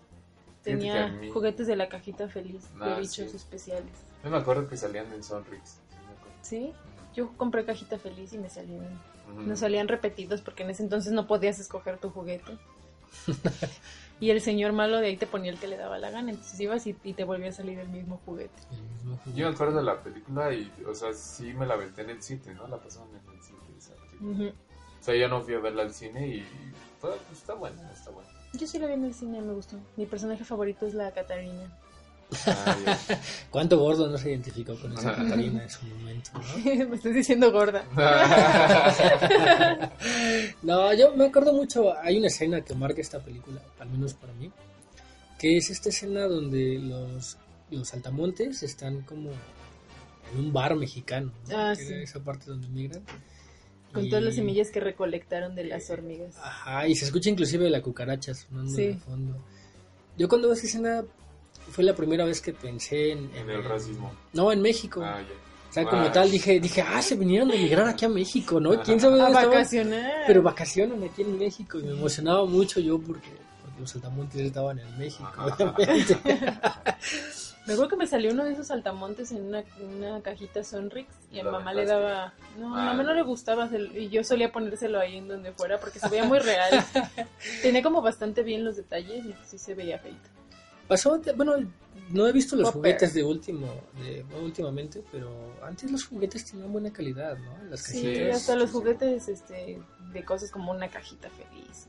S1: Tenía
S3: mí-
S1: juguetes de la cajita feliz, de
S3: Ah,
S1: bichos
S3: sí.
S1: especiales.
S3: Yo me acuerdo que salían en Sonrix. sí.
S1: Yo compré cajita feliz y me salieron.
S3: Ujú.
S1: No salían repetidos porque en ese entonces no podías escoger tu juguete. y el señor malo de ahí te ponía el que le daba la gana. Entonces ibas y, y te volvía a salir el mismo juguete.
S2: El mismo juguete.
S3: Yo me acuerdo de la película y, o sea, sí me la aventé en el 7, ¿no? La pasaban en el 7 esa película.
S1: Ujú.
S3: O sea, yo no fui a verla al cine y pues, está buena, está buena.
S1: Yo sí la vi en el cine, me gustó. Mi personaje favorito es la Catarina.
S3: Ah.
S2: ¿Cuánto gordo no se identificó con esa Catarina en su momento? ¿no?
S1: me estás diciendo gorda.
S2: No, yo me acuerdo mucho, hay una escena que marca esta película, al menos para mí, que es esta escena donde los, los saltamontes están como en un bar mexicano, ¿no?
S1: Ah, sí.
S2: esa parte donde migran.
S1: Con
S2: Y-
S1: todas las semillas que recolectaron de las hormigas.
S2: Ajá, y se escucha inclusive la cucaracha sonando
S1: Sí.
S2: de fondo. Yo cuando vi esa escena fue la primera vez que pensé en...
S3: En el racismo.
S2: No, en México.
S3: Ah, ya.
S2: O sea, como
S3: Ah.
S2: tal, dije, dije, ah, se vinieron a emigrar aquí a México, ¿no? ¿Quién sabe
S1: A
S2: dónde estaban?
S1: vacacionar.
S2: Pero vacacionan aquí en México y me emocionaba mucho yo porque, porque los saltamontes estaban en México, obviamente.
S1: Me acuerdo que me salió uno de esos saltamontes en una, una cajita Sonrix y a
S3: ¿Lo
S1: mamá le daba... No, a mamá no le gustaba y yo solía ponérselo ahí en donde fuera porque se veía muy real. Tenía como bastante bien los detalles y sí se veía feito.
S2: Pasó, bueno, no he visto los
S1: Popper.
S2: juguetes de último, de, no, últimamente, pero antes los juguetes tenían buena calidad, ¿no? Las
S1: Sí,
S2: cajitas.
S1: hasta los juguetes este, de cosas como una cajita feliz.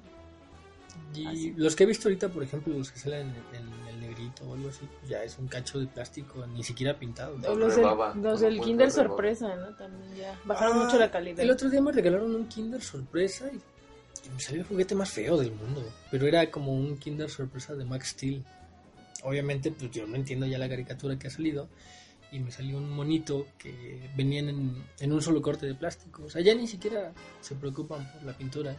S2: Y
S1: así.
S2: los que he visto ahorita, por ejemplo, los que salen en, en el o algo así, pues ya es un cacho de plástico, ni siquiera pintado.
S1: O los
S3: rebaba,
S1: los del Kinder sorpresa, ¿no? También ya bajaron
S2: Ah,
S1: mucho la calidad.
S2: El otro día me regalaron un Kinder sorpresa y, y me salió el juguete más feo del mundo. Pero era como un Kinder sorpresa de Max Steel. Obviamente, pues yo no entiendo ya la caricatura que ha salido. Y me salió un monito que venían en, en un solo corte de plástico. O sea, ya ni siquiera se preocupan por la pintura.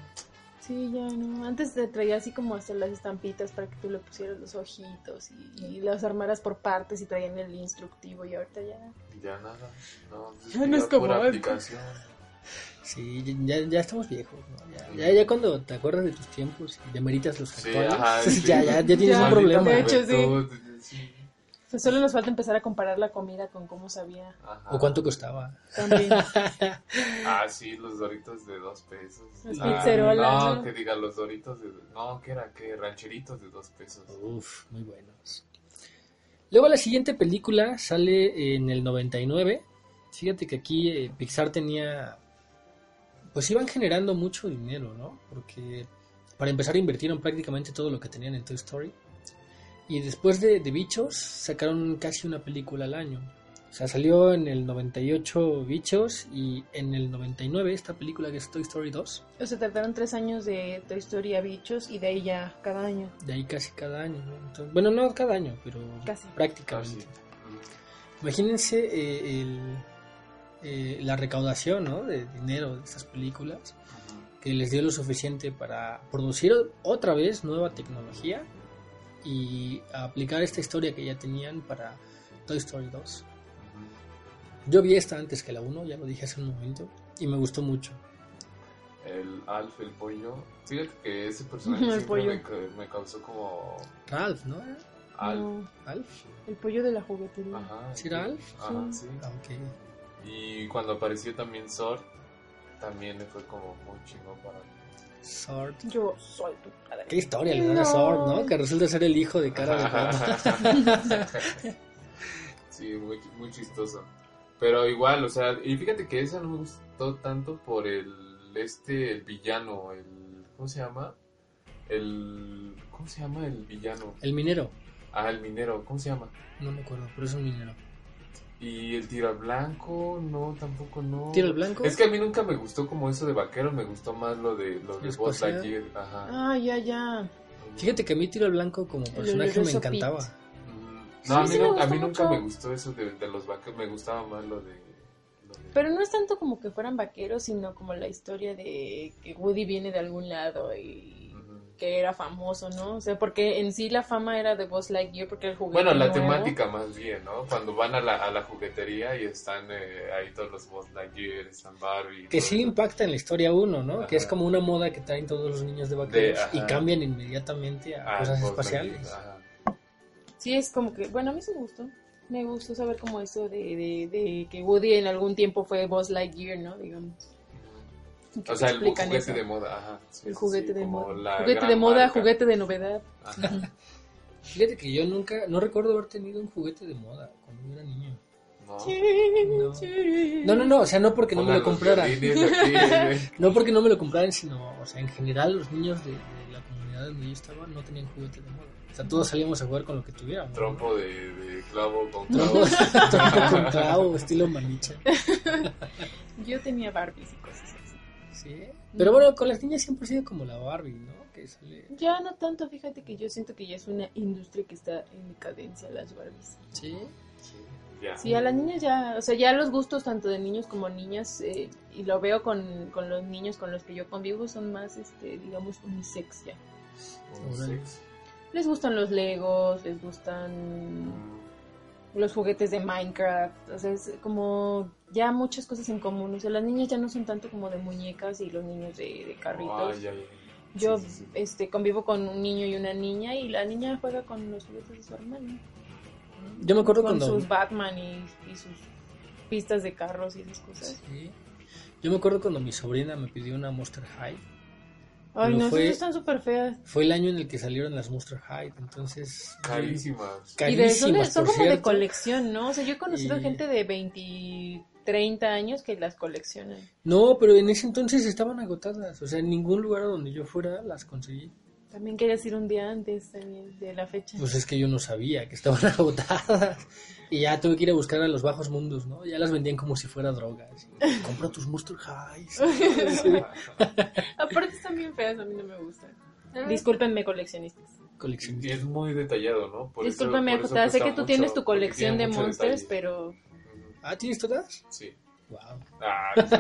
S1: Sí, ya no. Antes te traía así como hasta las estampitas para que tú le pusieras los ojitos y, y las armaras por partes y traían el instructivo y ahorita ya.
S3: Ya nada. No,
S1: Ya no es como
S3: aplicación.
S2: Sí, ya, ya estamos viejos. ¿no? Ya, ya, ya cuando te acuerdas de tus tiempos y demeritas los
S3: Sí,
S2: actuales,
S3: ajá, sí.
S2: ya, ya, ya tienes
S1: Ya.
S2: un problema.
S1: De hecho, sí. Pues solo nos falta empezar a comparar la comida con cómo sabía
S3: Ajá.
S2: ¿O cuánto costaba?
S1: también.
S3: Ah, sí, los doritos de dos pesos.
S1: Los
S3: Ah,
S1: pizzerolas,
S3: No,
S1: ¿no?
S3: que diga los doritos de. No, que era que rancheritos de dos pesos.
S2: Uf, muy buenos. Luego la siguiente película sale en el 99. Fíjate que aquí eh, Pixar tenía... Pues iban generando mucho dinero, ¿no? Porque para empezar invirtieron prácticamente todo lo que tenían en Toy Story. Y después de, de Bichos sacaron casi una película al año. O sea, salió en el 98 Bichos y en el 99 esta película que es Toy Story 2.
S1: O sea, trataron tres años de Toy Story a bichos y de ahí ya cada año.
S2: De ahí casi cada año, ¿no? Entonces, bueno, no cada año, pero
S1: Casi.
S2: prácticamente.
S3: Casi.
S2: Imagínense eh, el, eh, la recaudación ¿no? de dinero de estas películas, que les dio lo suficiente para producir otra vez nueva tecnología y aplicar esta historia que ya tenían para Toy Story 2. Yo vi esta antes que la 1, ya lo dije hace un momento, y me gustó mucho.
S3: El Alf, el pollo. Fíjate que ese personaje
S1: El
S3: siempre
S1: pollo.
S3: me, me causó como.
S2: Ralph, ¿no?
S3: Alf.
S1: No,
S2: Alf.
S1: el pollo de la juguetería.
S3: Ajá.
S2: ¿Sí era Alf?
S3: Ajá, sí.
S2: Ah.
S3: Y cuando apareció también Sor, también fue como muy chingón para mí.
S2: Sword.
S1: Yo soy tu padre.
S2: Qué historia le dan a
S1: No.
S2: Sword, ¿no? Que resulta ser el hijo de cara de
S3: sí, muy, muy chistoso. Pero igual, o sea, y fíjate que esa no me gustó tanto por el, este, el villano, el, ¿cómo se llama? El, ¿cómo se llama el villano?
S2: El minero.
S3: Ah, el minero, ¿cómo se llama?
S2: No me acuerdo, pero es un minero.
S3: Y el tiro al blanco, no, tampoco no.
S2: ¿Tiro al blanco?
S3: Es que a mí nunca me gustó como eso de vaquero, me gustó más lo de, lo de Buzz. Lightyear. Ajá.
S1: Ah, ya, ya.
S2: Fíjate que a mí Tiro al Blanco como personaje me encantaba.
S3: Mm, No, a mí,
S1: Sí,
S3: no- a mí nunca me gustó eso de, de los vaqueros, me gustaba más lo de... lo de-
S1: Pero no es tanto como que fueran vaqueros, sino como la historia de que Woody viene de algún lado y. que era famoso, ¿no? O sea, porque en sí la fama era de Buzz Lightyear porque el juguete
S3: Bueno, la
S1: nuevo.
S3: temática más bien, ¿no? Cuando van a la, a la juguetería y están eh, ahí todos los Buzz Lightyear, están Barbie...
S2: Que sí
S3: eso.
S2: impacta en la historia 1, ¿no?
S3: Ajá.
S2: Que es como una moda que traen todos los niños de vaqueros
S3: De-
S2: y cambian inmediatamente a
S3: Ah,
S2: cosas
S3: Buzz
S2: espaciales.
S3: Ajá.
S1: Sí, es como que, bueno, a mí sí me gustó. Me gustó saber como eso de, de, de que Woody en algún tiempo fue Buzz Lightyear, ¿no? Digamos.
S3: O sea, el juguete
S1: eso.
S3: de moda, ajá. Sí,
S1: El juguete
S3: sí,
S1: de moda. Juguete de moda,
S3: marca.
S1: juguete de novedad.
S3: Ajá.
S2: Fíjate que yo nunca, no recuerdo haber tenido un juguete de moda cuando yo era niño.
S3: No.
S2: No, no, no, o sea, no porque no me lo compraran.
S3: aquí, eh.
S2: No porque no me lo compraran, sino, o sea, en general los niños de, de la comunidad donde yo estaba no tenían juguete de moda. O sea, todos salíamos a jugar con lo que tuviéramos. ¿no?
S3: Trompo de, de clavo con clavo.
S2: trompo con clavo, estilo manicha.
S1: Yo tenía Barbies y cosas así.
S2: Sí. Pero bueno, con las niñas siempre ha sido como la Barbie, ¿no? Que sale.
S1: Ya no tanto, fíjate que yo siento que ya es una industria que está en decadencia las Barbies.
S2: Sí.
S3: Ya.
S1: Sí, a las niñas ya, o sea, ya los gustos tanto de niños como niñas, eh, y lo veo con, con los niños con los que yo convivo, son más, este, digamos, unisex ya.
S3: Un
S2: Órale.
S3: sex.
S1: Les gustan los Legos, les gustan los juguetes de Minecraft, o sea, es como ya muchas cosas en común. O sea, las niñas ya no son tanto como de muñecas y los niños de, de carritos.
S3: Ay, ay, ay.
S1: Yo
S3: Sí, sí, sí.
S1: este convivo con un niño y una niña y la niña juega con los juguetes de su hermano.
S2: Yo me acuerdo
S1: con
S2: cuando.
S1: sus Batman y, y sus pistas de carros y esas cosas.
S2: Sí. Yo me acuerdo cuando mi sobrina me pidió una Monster High.
S1: Ay,
S2: Pero
S1: no,
S2: fue-
S1: esas están súper feas.
S2: Fue el año en el que salieron las Monster High, entonces...
S3: Carísimas.
S1: Y de, de-
S2: Carísimas,
S1: son como de
S2: cierto.
S1: colección, ¿no? O sea, yo he conocido
S2: Y-
S1: gente de 20, 30 años que las coleccionan.
S2: No, pero en ese entonces estaban agotadas. O sea, en ningún lugar donde yo fuera las conseguí.
S1: También querías ir un día antes también de la fecha.
S2: Pues es que yo no sabía que estaban agotadas. Y ya tuve que ir a buscar a los bajos mundos, ¿no? Ya las vendían como si fuera droga. así, Compra tus Monster Highs.
S1: Aparte están bien feas, a mí no me gustan. Discúlpenme, coleccionistas.
S3: Y
S2: Coleccionista.
S3: es muy detallado, ¿no? Por eso-
S1: Discúlpame,
S3: por eso
S1: Jota, sé que tú
S3: mucho,
S1: tienes tu colección de monsters,
S3: detalle.
S1: pero.
S2: Ah, ¿tienes todas?
S3: Sí.
S2: Wow.
S3: Ah, no sé,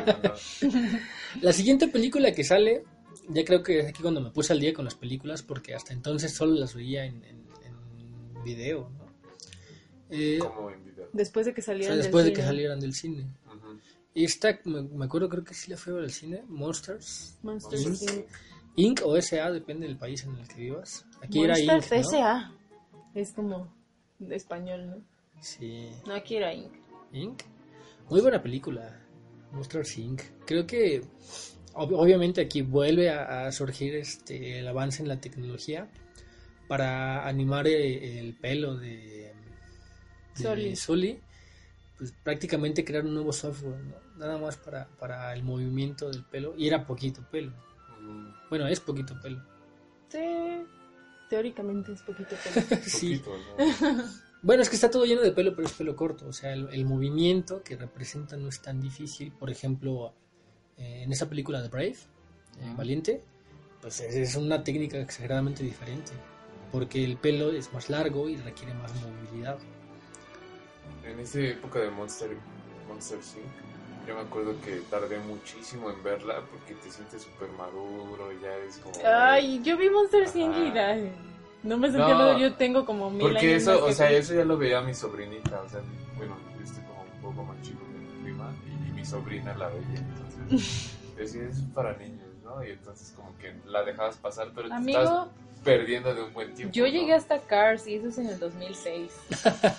S3: no, no.
S2: La siguiente película que sale, ya creo que es aquí cuando me puse al día con las películas, porque hasta entonces solo las veía en, en- en video, ¿no? Eh,
S3: Como en video.
S1: después de que
S2: o sea,
S1: salieran del
S2: después de que
S1: cine,
S2: salieran del cine.
S3: Ujú.
S2: Y esta, me, me acuerdo, creo que sí la ver al cine, Monsters,
S1: Monsters
S2: Inc.
S1: Inc.
S2: Inc. o SA, depende del país en el que vivas. Aquí era Inc.
S1: Monsters
S2: ¿no?
S1: S.A. Es como de español, ¿no?
S2: Sí,
S1: No, aquí era Inc.
S2: Inc. Muy buena película, Monsters Inc. Creo que ob- obviamente aquí vuelve a, a surgir este el avance en la tecnología para animar eh, el pelo de, de
S1: Sully.
S2: Sully, pues prácticamente crear un nuevo software, ¿no? nada más para, para el movimiento del pelo y era poquito pelo.
S3: Ujú.
S2: Bueno, es poquito pelo.
S1: Sí, teóricamente es poquito pero
S2: Sí.
S3: Poquito, ¿no?
S2: Bueno, es que está todo lleno de pelo, pero es pelo corto. O sea, el, el movimiento que representa no es tan difícil. Por ejemplo, eh, en esa película de Brave, eh. Valiente, pues es, es una técnica exageradamente diferente. Porque el pelo es más largo y requiere más movilidad.
S3: En esa época de Monster, Monster Inc. Yo me acuerdo que tardé muchísimo en verla porque te sientes súper maduro, ya es como...
S1: Ay, yo vi Monster. Inc. y no me sentía
S3: No,
S1: yo tengo como mil
S3: Porque
S1: años
S3: eso, o sea, eso ya lo veía mi sobrinita, o sea, bueno, yo estoy como un poco más chico que mi prima y, mi sobrina la veía, entonces, decía, es para niños, ¿no? Y entonces como que la dejabas pasar, pero te
S1: Amigo,
S3: estás perdiendo de un buen tiempo.
S1: yo
S3: ¿no?
S1: llegué hasta Cars y eso es en el 2006.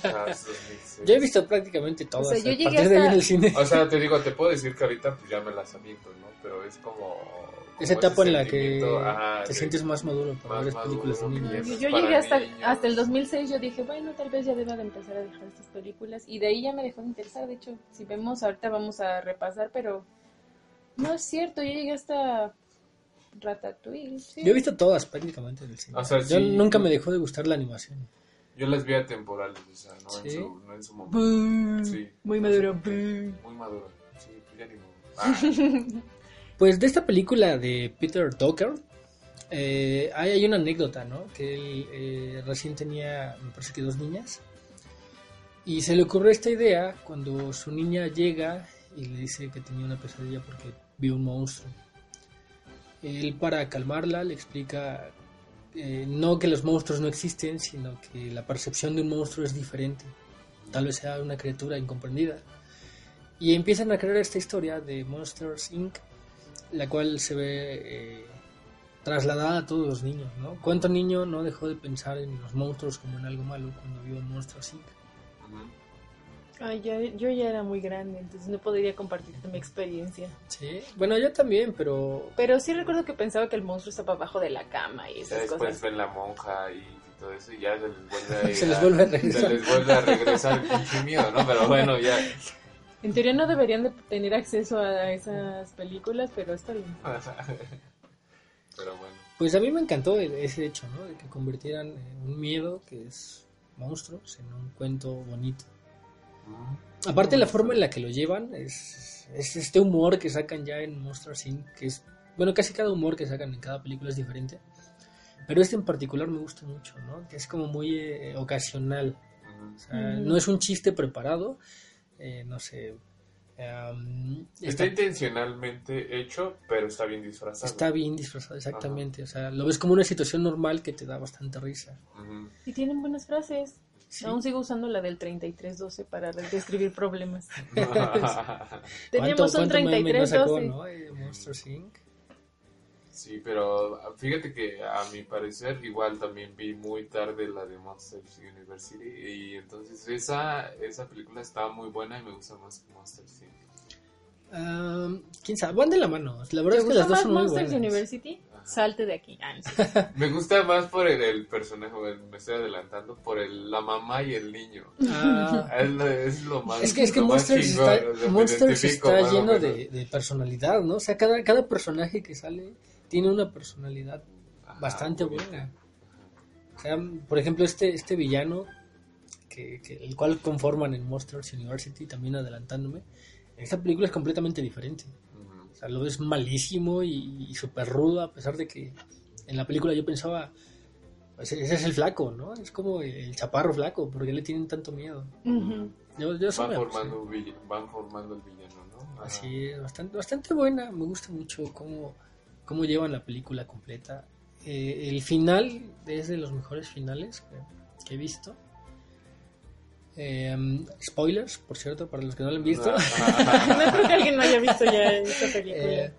S3: Ah, eso sí,
S2: Yo he visto prácticamente todas.
S1: O sea, yo llegué hasta-
S2: el cine.
S3: O sea, te digo, te puedo decir que ahorita pues ya me las aviento, ¿no? Pero es como... como
S2: Esa etapa en la que
S3: ajá,
S2: te
S3: de-
S2: sientes más maduro para
S3: más
S2: ver películas de niños.
S1: Yo,
S3: es
S1: yo llegué hasta,
S3: niños.
S1: hasta el 2006, yo dije, bueno, tal vez ya deba de empezar a dejar estas películas. Y de ahí ya me dejó de interesar. De hecho, si vemos, ahorita vamos a repasar, pero no es cierto, yo llegué hasta Ratatouille. sí.
S2: Yo he visto todas prácticamente del cine.
S3: O sea,
S2: Yo
S3: sí.
S2: nunca me dejó de gustar la animación.
S3: Yo las vi atemporales, o sea, no, en, su, no en su momento. Sí.
S1: Muy maduro.
S3: Muy maduro. Sí, pues ya ni modo. Ah,
S2: Pues de esta película de Peter Docker, eh, hay, hay una anécdota, ¿no? Que él eh, recién tenía, me parece que dos niñas. Y se le ocurrió esta idea cuando su niña llega y le dice que tenía una pesadilla porque vio un monstruo. Él para calmarla le explica eh, no que los monstruos no existen, sino que la percepción de un monstruo es diferente. Tal vez sea una criatura incomprendida. Y empiezan a crear esta historia de Monsters Inc., la cual se ve eh, trasladada a todos los niños, ¿no? ¿Cuánto niño no dejó de pensar en los monstruos como en algo malo cuando vio Monsters Inc.?
S1: Ay, ya- yo ya era muy grande, entonces no podría compartirte mi experiencia.
S2: Sí, bueno, yo también, pero
S1: Pero sí recuerdo que pensaba que el monstruo estaba abajo de la cama y
S3: Ya
S1: esas
S3: después
S1: cosas.
S3: ven la monja y todo eso y ya se les vuelve a,
S2: Se les vuelve a regresar.
S3: Se les vuelve a regresar el pinche miedo, ¿no? Pero bueno, ya.
S1: En teoría no deberían de tener acceso a esas películas, pero está bien.
S3: Pero bueno.
S2: pues a mí me encantó el- ese hecho, ¿no? De que convirtieran un miedo que es monstruos en un cuento bonito. Aparte la forma en la que lo llevan es, es este humor que sacan ya en Monsters Inc. que es, bueno, casi cada humor que sacan en cada película es diferente. Pero este en particular me gusta mucho, ¿no? Que es como muy eh, ocasional. O sea, no es un chiste preparado, eh, no sé. em,
S3: Está
S2: está,
S3: intencionalmente hecho, pero está bien disfrazado.
S2: está bien disfrazado, exactamente. O sea, lo ves como una situación normal que te da bastante risa.
S3: Ujú.
S1: Y tienen buenas frases.
S2: Sí.
S1: Aún sigo usando la del 3312 para describir problemas.
S2: ¿Cuánto-
S1: Teníamos un
S2: cuánto meme no sacó,
S1: 3312.
S2: ¿no? Monsters Inc.
S3: Sí, pero fíjate que a mi parecer igual también vi muy tarde la de Monsters University y entonces esa, esa película estaba muy buena y me gusta más que Monsters Inc.
S2: ¿Quién sabe? Van de la mano. La verdad
S1: ¿Te
S2: es que las dos son muy
S1: Monsters
S2: buenas.
S1: University?
S3: Ajá.
S1: Salte de aquí. Ah, no sé.
S3: Me gusta más por el, el personaje, bueno, me estoy adelantando, por el, la mamá y el niño.
S2: Ah,
S3: Es lo, es lo más
S2: Es que, es Monsters
S3: chingón,
S2: está,
S3: o sea,
S2: Monsters lleno de, de personalidad, ¿no? O sea, cada, cada personaje que sale tiene una personalidad
S3: Ajá,
S2: bastante buena. O sea, por ejemplo, este, este villano, que, que- el cual conforman en Monsters University, también adelantándome, en esta película es completamente diferente. Sea, lo ves malísimo y, y súper rudo, a pesar de que en la película yo pensaba, pues ese es el flaco, ¿no? Es como el chaparro flaco, porque le tienen tanto miedo. Yo, yo
S3: Van formando, van el villano, ¿no? Ajá.
S2: Así es, bastante, bastante buena. Me gusta mucho cómo, cómo llevan la película completa. Eh, el final es de los mejores finales que, que he visto. Eh, spoilers, por cierto, para los que no lo han visto.
S3: Ah,
S1: No creo que alguien no haya visto ya esta película.
S2: Eh,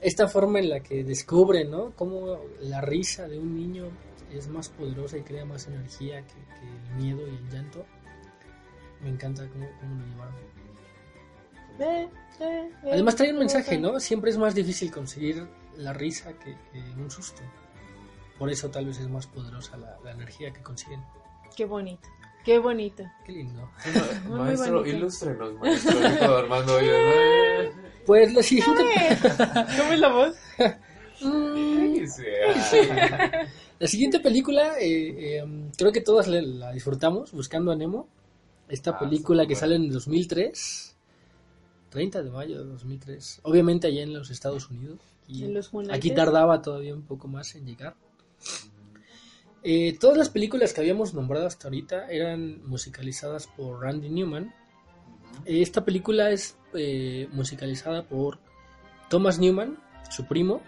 S2: esta forma en la que descubre, ¿no? Cómo la risa de un niño es más poderosa y crea más energía que, que el miedo y el llanto. Me encanta cómo, cómo lo llevaron.
S1: Ve,
S2: Además trae un mensaje. ¿no? Siempre es más difícil conseguir la risa que, que un susto. Por eso tal vez es más poderosa la, la energía que consiguen.
S1: Qué bonito, qué bonito.
S2: Qué lindo.
S3: Maestro,
S1: bonito.
S3: ilústrenos, maestro. Armando Hoyos.
S2: Pues la siguiente,
S1: ¿Cómo es la voz?
S3: Sí, ah.
S2: la siguiente película, eh, eh, creo que todas la, la disfrutamos, Buscando a Nemo. Esta
S3: Ah,
S2: película que sale en el 2003, 30 de mayo de 2003. Obviamente allá en los Estados Unidos. Y
S1: En los United.
S2: aquí tardaba todavía un poco más en llegar. Eh, todas las películas que habíamos nombrado hasta ahorita eran musicalizadas por Randy Newman. Esta película es eh, musicalizada por Thomas Newman, su primo,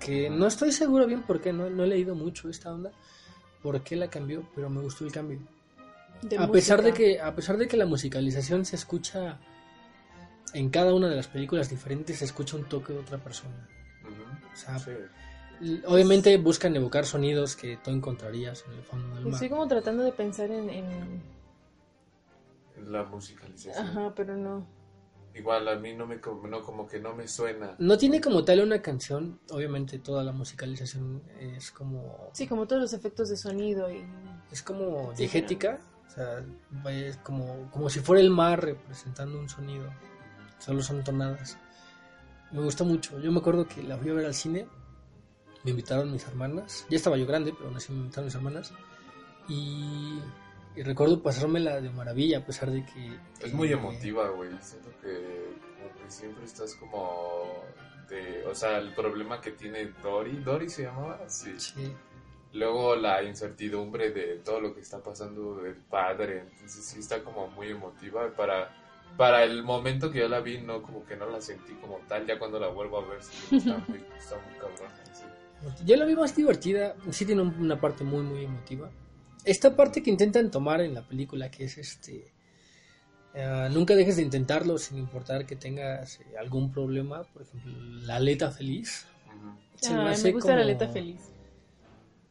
S2: que no estoy seguro bien por qué, no, no he leído mucho esta onda, por qué la cambió, pero me gustó el cambio.
S1: De
S2: a pesar de que a pesar de que la musicalización se escucha en cada una de las películas diferentes se escucha un toque de otra persona
S3: Ujú.
S2: o sea
S3: Sí.
S2: Obviamente buscan evocar sonidos que tú encontrarías en el fondo del mar
S1: Estoy como tratando de pensar en... en-
S3: La musicalización.
S1: Ajá, pero no.
S3: Igual a mí no me como, no, como que no me suena.
S2: no tiene como tal una canción obviamente toda la musicalización es como
S1: Sí, como todos los efectos de sonido y...
S2: es como
S1: Sí,
S2: diegética o sea es como como si fuera el mar representando un sonido solo son tonadas me gustó mucho yo me acuerdo que la fui a ver al cine me invitaron mis hermanas ya estaba yo grande pero aún así me invitaron mis hermanas y, y recuerdo pasármela de maravilla a pesar de que
S3: Es muy
S2: eh,
S3: emotiva, güey. Siento que, como que siempre estás como de, o sea, el problema que tiene Dory, Dory se llamaba, sí.
S2: sí.
S3: Luego la incertidumbre de todo lo que está pasando del padre, entonces sí está como muy emotiva para para el momento que yo la vi no como que no la sentí como tal, ya cuando la vuelvo a ver sí, está muy está muy cabrona, sí.
S2: Yo la vi más divertida, sí tiene un- una parte muy muy emotiva. Esta parte que intentan tomar en la película, que es este, eh, nunca dejes de intentarlo sin importar que tengas eh, algún problema, por ejemplo, la aleta feliz,
S3: Ujú.
S2: se
S1: Ah,
S2: me
S1: me,
S2: hace
S1: gusta la
S2: como-
S1: aleta feliz.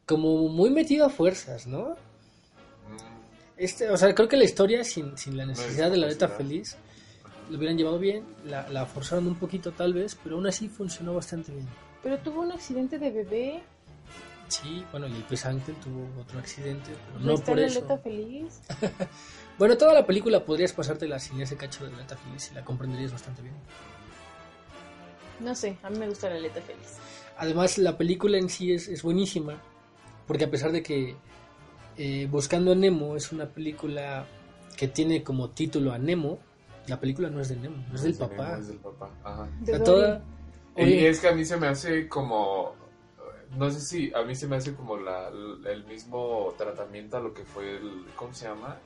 S2: como muy metido a fuerzas, ¿no?
S3: Mm,
S2: Este, o sea, creo que la historia sin, sin la necesidad de la aleta feliz lo hubieran llevado bien, la, la forzaron un poquito tal vez, pero aún así funcionó bastante bien.
S1: Pero tuvo un accidente de bebé.
S2: Sí, bueno, y pez ángel tuvo otro accidente, pero
S1: No
S2: no
S1: está
S2: por
S1: la
S2: eso.
S1: aleta feliz.
S2: Bueno, toda la película podrías pasártela sin ese cacho de aleta feliz y la comprenderías bastante bien.
S1: No sé, a mí me gusta la aleta feliz.
S2: Además, la película en sí es, es buenísima, porque a pesar de que eh, Buscando a Nemo es una película que tiene como título a Nemo, la película no es de Nemo, es del
S3: sí,
S2: papá.
S3: Es del papá, ajá.
S2: O
S1: De
S2: sea,
S1: Dory.
S3: Y es que a mí se me hace como. No sé si a mí se me hace como la, el mismo tratamiento a lo que fue el. ¿Cómo se llama?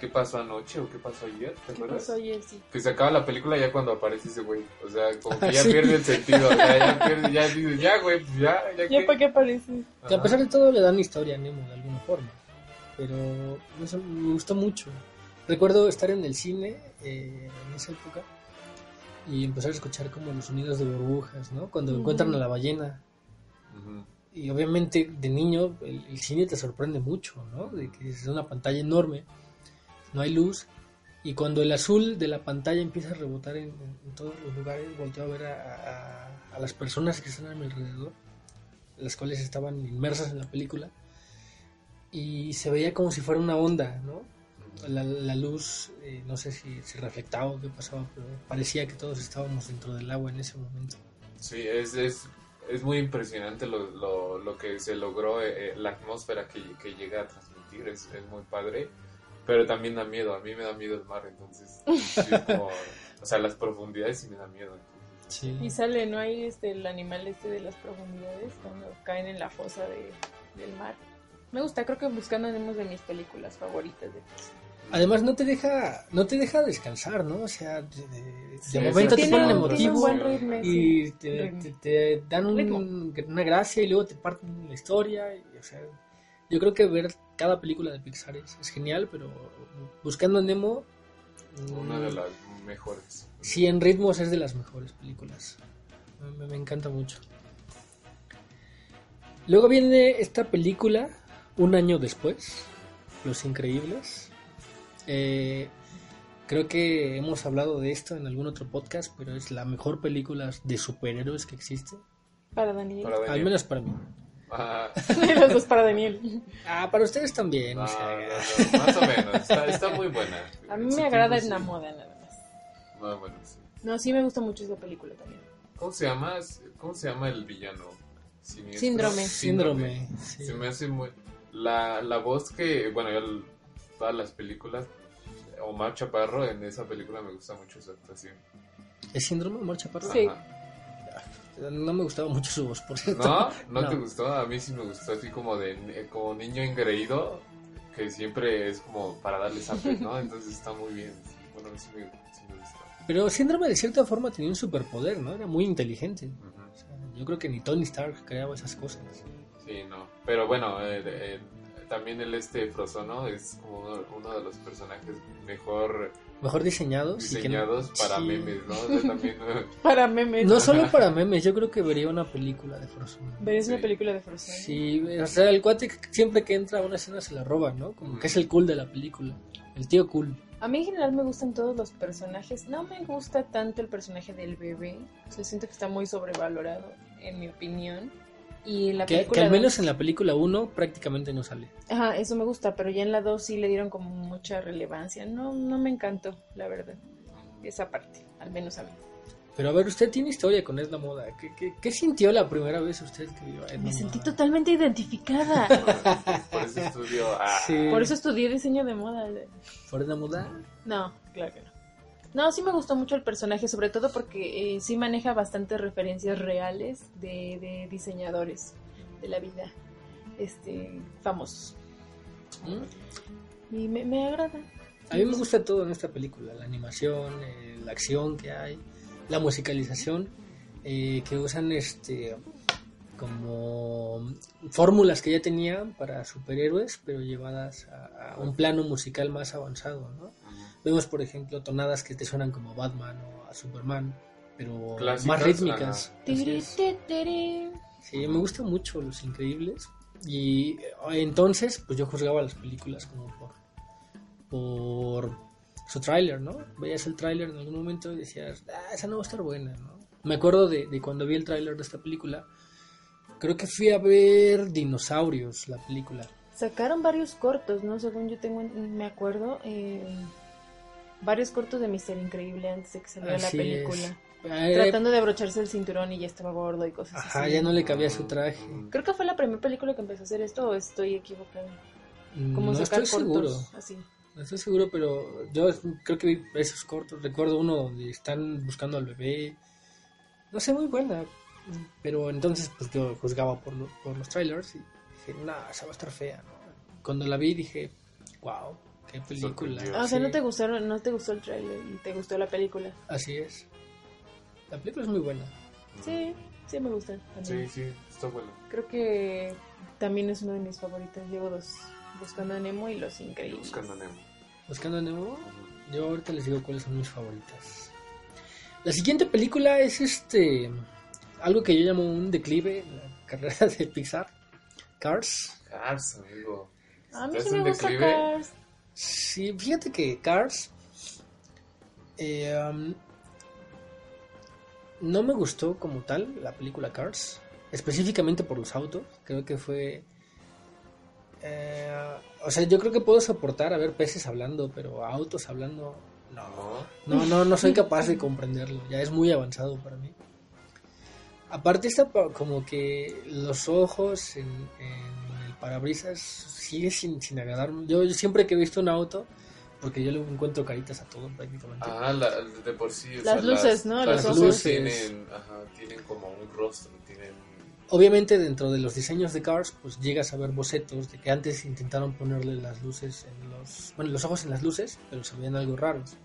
S3: ¿Qué pasó anoche o qué pasó ayer? ¿Te
S1: ¿Qué
S3: acuerdas?
S1: pasó ayer? Sí.
S3: Que se acaba la película ya cuando aparece ese güey. O sea, como que ya
S2: Sí.
S3: pierde el sentido. O sea, ya pierde, ya dices, ya güey, pues ya, ya,
S1: ¿Ya para qué aparece?
S2: que a
S3: Ajá.
S2: pesar de todo le dan historia a Nemo de alguna forma, pero eso me gustó mucho. Recuerdo estar en el cine eh, en esa época y empezar a escuchar como los sonidos de burbujas, ¿no? Cuando
S1: Ujú.
S2: encuentran a la ballena.
S3: Ujú.
S2: Y obviamente de niño el, el cine te sorprende mucho, ¿no? De que es una pantalla enorme, no hay luz, y cuando el azul de la pantalla empieza a rebotar en, en- en todos los lugares, volteo a ver a, a- a las personas que están a mi alrededor, las cuales estaban inmersas en la película, y se veía como si fuera una onda, ¿no? La, la luz, eh, no sé si se reflectaba o qué pasaba, pero parecía que todos estábamos dentro del agua en ese momento.
S3: Sí, es, es, es muy impresionante lo, lo, lo que se logró, eh, eh, la atmósfera que, que llega a transmitir, es, es muy padre, pero también da miedo, a mí me da miedo el mar, entonces, como, o sea, las profundidades sí me da miedo.
S2: Sí.
S1: Y sale, ¿no? Hay este, el animal este de las profundidades cuando caen en la fosa de, del mar. Me gusta, creo que Buscando Nemo es de mis películas favoritas de Pixar.
S2: Además no te deja, no te deja descansar, ¿no? O sea, de, de-
S3: Sí,
S2: momento te ponen emotivo
S1: un buen ritmo,
S2: y
S1: sí.
S2: te, te- te dan un- una gracia y luego te parten la historia. y, o sea, yo creo que ver cada película de Pixar es, es genial, pero Buscando a Nemo,
S3: Una de
S2: mm,
S3: las mejores.
S2: sí, en ritmos es de las mejores películas. Me, me encanta mucho. Luego viene esta película, un año después, Los Increíbles. Eh, creo que hemos hablado de esto en algún otro podcast, pero es la mejor película de superhéroes que existe.
S1: Para Daniel.
S3: Para
S2: Al menos para mí.
S3: Ah,
S1: Los dos para Daniel.
S2: Ah, para ustedes también.
S3: no,
S2: o sea,
S3: no, no, más o menos, está, está muy buena.
S1: A mí me agrada en la
S3: sí.
S1: moda nada más.
S3: No, bueno, sí.
S1: No, sí me gusta mucho esa película también.
S3: ¿Cómo se llama? ¿Cómo se llama el villano? Siniestro.
S1: Síndrome.
S2: Síndrome. sí.
S3: Se me hace muy... La, la voz que, bueno, yo todas las películas, Omar Chaparro en esa película me gusta mucho su actuación.
S2: ¿Es síndrome Omar Chaparro?
S1: Sí.
S3: Ajá.
S2: No me gustaba mucho su voz, por cierto.
S3: ¿No? ¿No, te gustó? A mí sí me gustó así como de eh, como niño engreído, que siempre es como para darle zape, ¿no? Entonces está muy bien. bueno, sí me, sí me gusta.
S2: Pero Síndrome de cierta forma tenía un superpoder, ¿no? Era muy inteligente.
S3: Ujú.
S2: O sea, yo creo que ni Tony Stark creaba esas cosas.
S3: Sí, no. Pero bueno, eh, eh, también el este Frozono es como uno, uno de los personajes mejor
S2: Mejor diseñados. y que no-
S3: diseñados para
S2: Sí.
S3: memes, ¿no? O sea, también, eh,
S1: Para memes.
S2: No solo para memes, yo creo que vería una película de Frozen.
S1: ¿Verías una película de Frozen?
S2: Sí, o sea, el cuate que siempre que entra a una escena se la roba, ¿no? Como que es el cool de la película. El tío cool.
S1: A mí en general me gustan todos los personajes. No me gusta tanto el personaje del bebé. O sea, siento que está muy sobrevalorado, en mi opinión. Y en la
S2: Que,
S1: película
S2: que al menos
S1: dos-
S2: en la película 1 prácticamente no sale.
S1: Ajá, eso me gusta, pero ya en la 2 sí le dieron como mucha relevancia. No, no me encantó, la verdad. Esa parte, al menos a mí.
S2: Pero a ver, usted tiene historia con Edna Moda. ¿Qué, qué, qué sintió la primera vez usted que vio a Edna
S1: Me sentí totalmente identificada.
S3: por ese estudio. ah,
S2: Sí.
S1: Por eso estudié diseño de moda.
S2: ¿Por Edna Moda?
S1: No, claro que no. No, sí me gustó mucho el personaje, sobre todo porque eh, sí maneja bastantes referencias reales de, de diseñadores de la vida este famosos.
S2: ¿Mm?
S1: Y me, me agrada.
S2: A mí me gusta todo en esta película, la animación, eh, la acción que hay, la musicalización, eh, que usan este como fórmulas que ya tenían para superhéroes, pero llevadas a, a un plano musical más avanzado, ¿no? Vemos, por ejemplo, tonadas que te suenan como a Batman o a Superman, pero
S3: Clásicas,
S2: más rítmicas. Sí, me gustan mucho Los Increíbles. Y eh, entonces, pues yo juzgaba las películas como por, por su tráiler, ¿no? Veías el tráiler en algún momento y decías, ah, esa no va a estar buena, ¿no? Me acuerdo de, de cuando vi el tráiler de esta película. Creo que fui a ver Dinosaurios, la película.
S1: Sacaron varios cortos, ¿no? Según yo tengo, me acuerdo, eh, varios cortos de Mister Increíble antes de que saliera la
S2: Así
S1: película.
S2: es. Eh,
S1: Tratando de abrocharse el cinturón y ya estaba gordo y cosas
S2: Ajá,
S1: así.
S2: ya no le cabía su traje.
S1: Creo que fue la primera película que empezó a hacer esto o estoy equivocada. Como
S2: no
S1: sacar
S2: estoy
S1: cortos
S2: seguro.
S1: así.
S2: No estoy seguro, pero yo creo que vi esos cortos. Recuerdo uno donde están buscando al bebé. No sé, muy buena. Pero entonces, pues yo juzgaba por, lo- por los trailers y dije, no, esa va a estar fea. ¿no? Cuando la vi dije, wow, qué película.
S1: Ah, o sea,
S2: Sí,
S1: no te gustaron, no te gustó el trailer y te gustó la película.
S2: Así es. La película es muy buena.
S1: Sí, sí me gusta.
S3: Sí,
S1: también.
S3: sí, está bueno.
S1: Creo que también es uno de mis favoritos. Llevo dos, Buscando a Nemo y Los Increíbles.
S3: Buscando a Nemo.
S2: Buscando a Nemo, yo ahorita les digo cuáles son mis favoritas. La siguiente película es este algo que yo llamo un declive en la carrera de Pixar. Cars.
S3: Cars, amigo.
S1: A mí
S3: ¿Estás
S1: sí me gusta
S3: declive?
S1: Cars.
S2: Sí, fíjate que Cars eh, um, no me gustó como tal la película Cars, específicamente por los autos. Creo que fue. eh, o sea, yo creo que puedo soportar a ver peces hablando, pero autos hablando, no.
S3: No.
S2: No, no, soy capaz de comprenderlo. Ya es muy avanzado para mí. Aparte está como que los ojos en, parabrisas sigue sin, sin agradarme. Yo, yo siempre que he visto un auto, porque yo le encuentro caritas a todo prácticamente.
S3: Ah, la, de por sí.
S1: Las
S3: sea,
S1: luces, ¿no?
S2: Las
S3: Las
S2: luces.
S3: tienen, ajá, tienen como un rostro, tienen...
S2: Obviamente dentro de los diseños de Cars, pues llegas a ver bocetos de que antes intentaron ponerle las luces en los... Bueno, los ojos en las luces, pero se veían algo raros.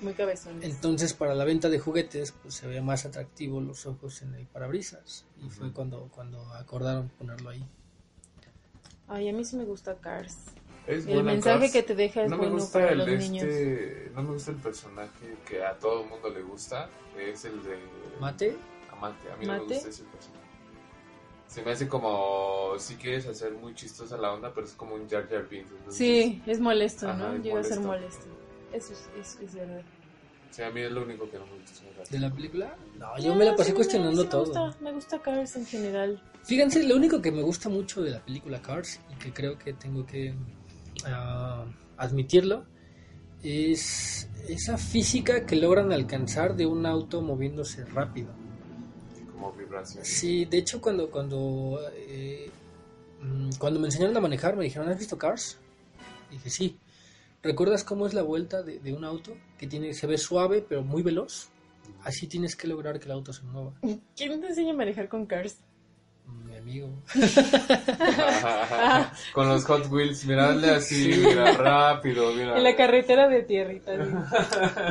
S1: Muy cabezones.
S2: Entonces, para la venta de juguetes, pues se veía más atractivo los ojos en el parabrisas. Y fue
S3: Ujú.
S2: cuando, cuando acordaron ponerlo ahí.
S1: Ay, a mí sí me gusta Cars.
S3: Es
S1: El
S3: buena
S1: mensaje
S3: Cars.
S1: que te deja es
S3: no me
S1: bueno
S3: gusta
S1: para
S3: el
S1: los niños.
S3: este, no me gusta el personaje que a todo el mundo le gusta, que es el de
S2: Mate,
S3: Amate. A mí no
S1: ¿Mate?
S3: me gusta ese personaje. Se me hace como si quieres hacer muy chistosa la onda, pero es como un Jar Jar Binks. entonces-
S1: Sí, es molesto,
S3: Ajá,
S1: ¿no? Llega a ser
S3: molesto.
S1: molesto. Eso es, es, es verdad.
S3: Sí, a mí es lo único que no me gusta.
S2: de la película. No, yo me la
S1: No,
S2: pasé
S1: sí me-
S2: cuestionando
S1: sí me
S2: todo.
S1: gusta, me gusta Cars en general.
S2: Fíjense, lo único que me gusta mucho de la película Cars y que creo que tengo que ah, admitirlo es esa física que logran alcanzar de un auto moviéndose rápido.
S3: Como vibración.
S2: Sí, de hecho cuando cuando eh, mm, cuando me enseñaron a manejar me dijeron, ¿has visto Cars? dije, sí. ¿Recuerdas cómo es la vuelta de, un auto? Que tiene, se ve suave pero muy veloz. Así tienes que lograr que el auto se mueva.
S1: ¿Quién te enseña a manejar con Cars?
S2: Mi amigo.
S3: Con los Hot Wheels, mirarle así, mira, rápido, mira.
S1: En la carretera de tierrita.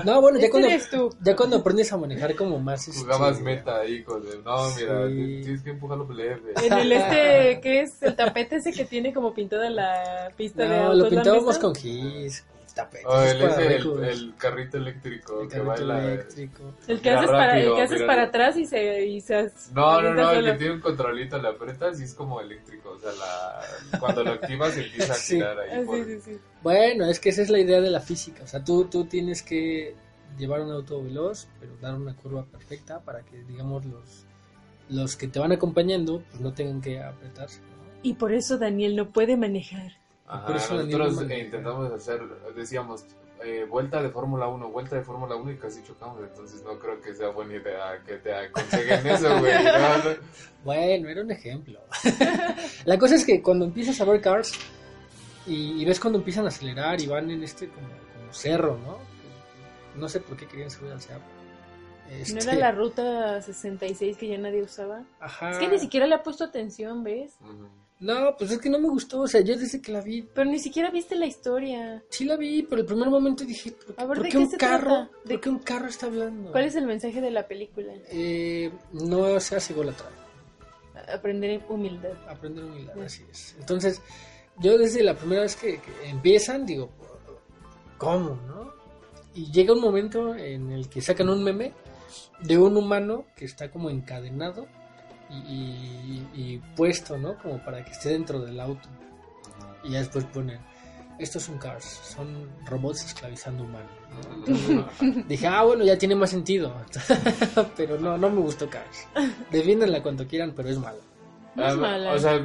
S2: No, bueno, ya
S1: Este
S2: cuando,
S1: tú.
S2: ya cuando aprendes a manejar como más... este,
S3: Jugabas meta ahí con el, no, mira,
S2: Sí.
S3: tienes que empujarlo leve.
S1: En el este, ¿qué es? El tapete ese que tiene como pintada la pista de
S2: No, lo
S1: ¿han
S2: pintábamos con gis.
S3: El,
S2: para
S3: ese,
S2: ricos.
S3: el, el carrito eléctrico
S2: El
S3: que
S2: carrito
S3: baila.
S2: eléctrico.
S1: El que
S3: Mira,
S1: haces, para, el que haces para atrás y se... Y se
S3: No, no, no, el que tiene un controlito, le apretas y es como eléctrico. O sea, la, cuando lo activas empieza a
S2: Sí.
S3: girar ahí.
S1: Ah,
S3: por-
S1: sí, sí, sí.
S2: Bueno, es que esa es la idea de la física. O sea, tú, tú tienes que llevar un auto veloz, pero dar una curva perfecta para que, digamos, los, los que te van acompañando pues no tengan que apretarse. ¿no?
S1: Y por eso Daniel no puede manejar.
S3: Ajá,
S2: Por eso Daniel
S3: nosotros
S2: no
S3: eh, intentamos hacer, decíamos, eh, vuelta de Fórmula 1, vuelta de Fórmula 1 y casi chocamos. Entonces no creo que sea buena idea que te aconsejen eso, güey. No, no.
S2: Bueno, era un ejemplo. la cosa es que cuando empiezas a ver cars y, y ves cuando empiezan a acelerar y van en este como, como cerro, ¿no? No sé por qué querían subir al cerro.
S1: ¿No
S2: Este,
S1: era la ruta 66 que ya nadie usaba?
S2: Ajá.
S1: Es que ni siquiera le ha puesto atención, ¿ves?
S3: Ujú.
S2: No, pues es que no me gustó. O sea, yo desde que la vi,
S1: Pero ni siquiera viste la historia.
S2: sí la vi, pero el primer momento dije, ¿por,
S1: A ver,
S2: por
S1: ¿de qué
S2: un
S1: se
S2: carro?
S1: trata?
S2: ¿Por
S1: ¿De-
S2: qué un carro está hablando?
S1: ¿Cuál es el mensaje de la película?
S2: Eh, no se hace ególatra.
S1: Aprender humildad.
S2: Aprender humildad,
S1: Sí.
S2: así es. Entonces, yo desde la primera vez que, que empiezan, digo, ¿cómo, no? Y llega un momento en el que sacan un meme de un humano que está como encadenado y, y- y puesto, ¿no? Como para que esté dentro del auto. Y ya después ponen, estos son cars, son robots esclavizando humanos. ¿no? Dije, ah, bueno, ya tiene más sentido. pero no, no me gustó Cars. Defiéndanla cuando quieran, pero es mala.
S1: No es
S3: Ah,
S1: mala.
S3: O sea,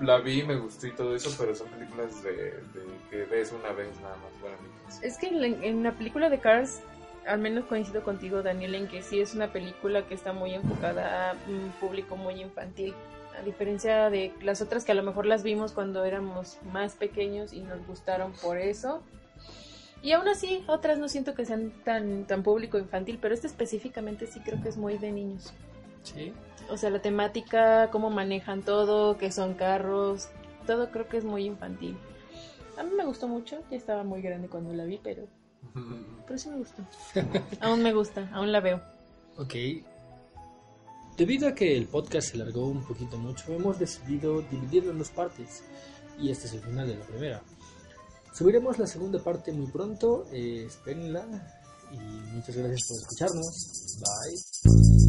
S3: la vi, me gustó y todo eso, pero son películas de, de que ves una vez nada más. Para mí.
S1: Es que en la, en la película de Cars, al menos coincido contigo, Daniel, en que sí es una película que está muy enfocada a un público muy infantil. A diferencia de las otras que a lo mejor las vimos cuando éramos más pequeños y nos gustaron por eso. Y aún así, otras no siento que sean tan, tan público infantil, pero esta específicamente sí creo que es muy de niños.
S2: Sí.
S1: O sea, la temática, cómo manejan todo, que son carros, todo creo que es muy infantil. A mí me gustó mucho, ya estaba muy grande cuando la vi, pero, pero sí me gustó. aún me gusta, aún la veo.
S2: Ok. Debido a que el podcast se largó un poquito mucho, hemos decidido dividirlo en dos partes. Y este es el final de la primera. Subiremos la segunda parte muy pronto. eh, espérenla. Y muchas gracias por escucharnos. Bye.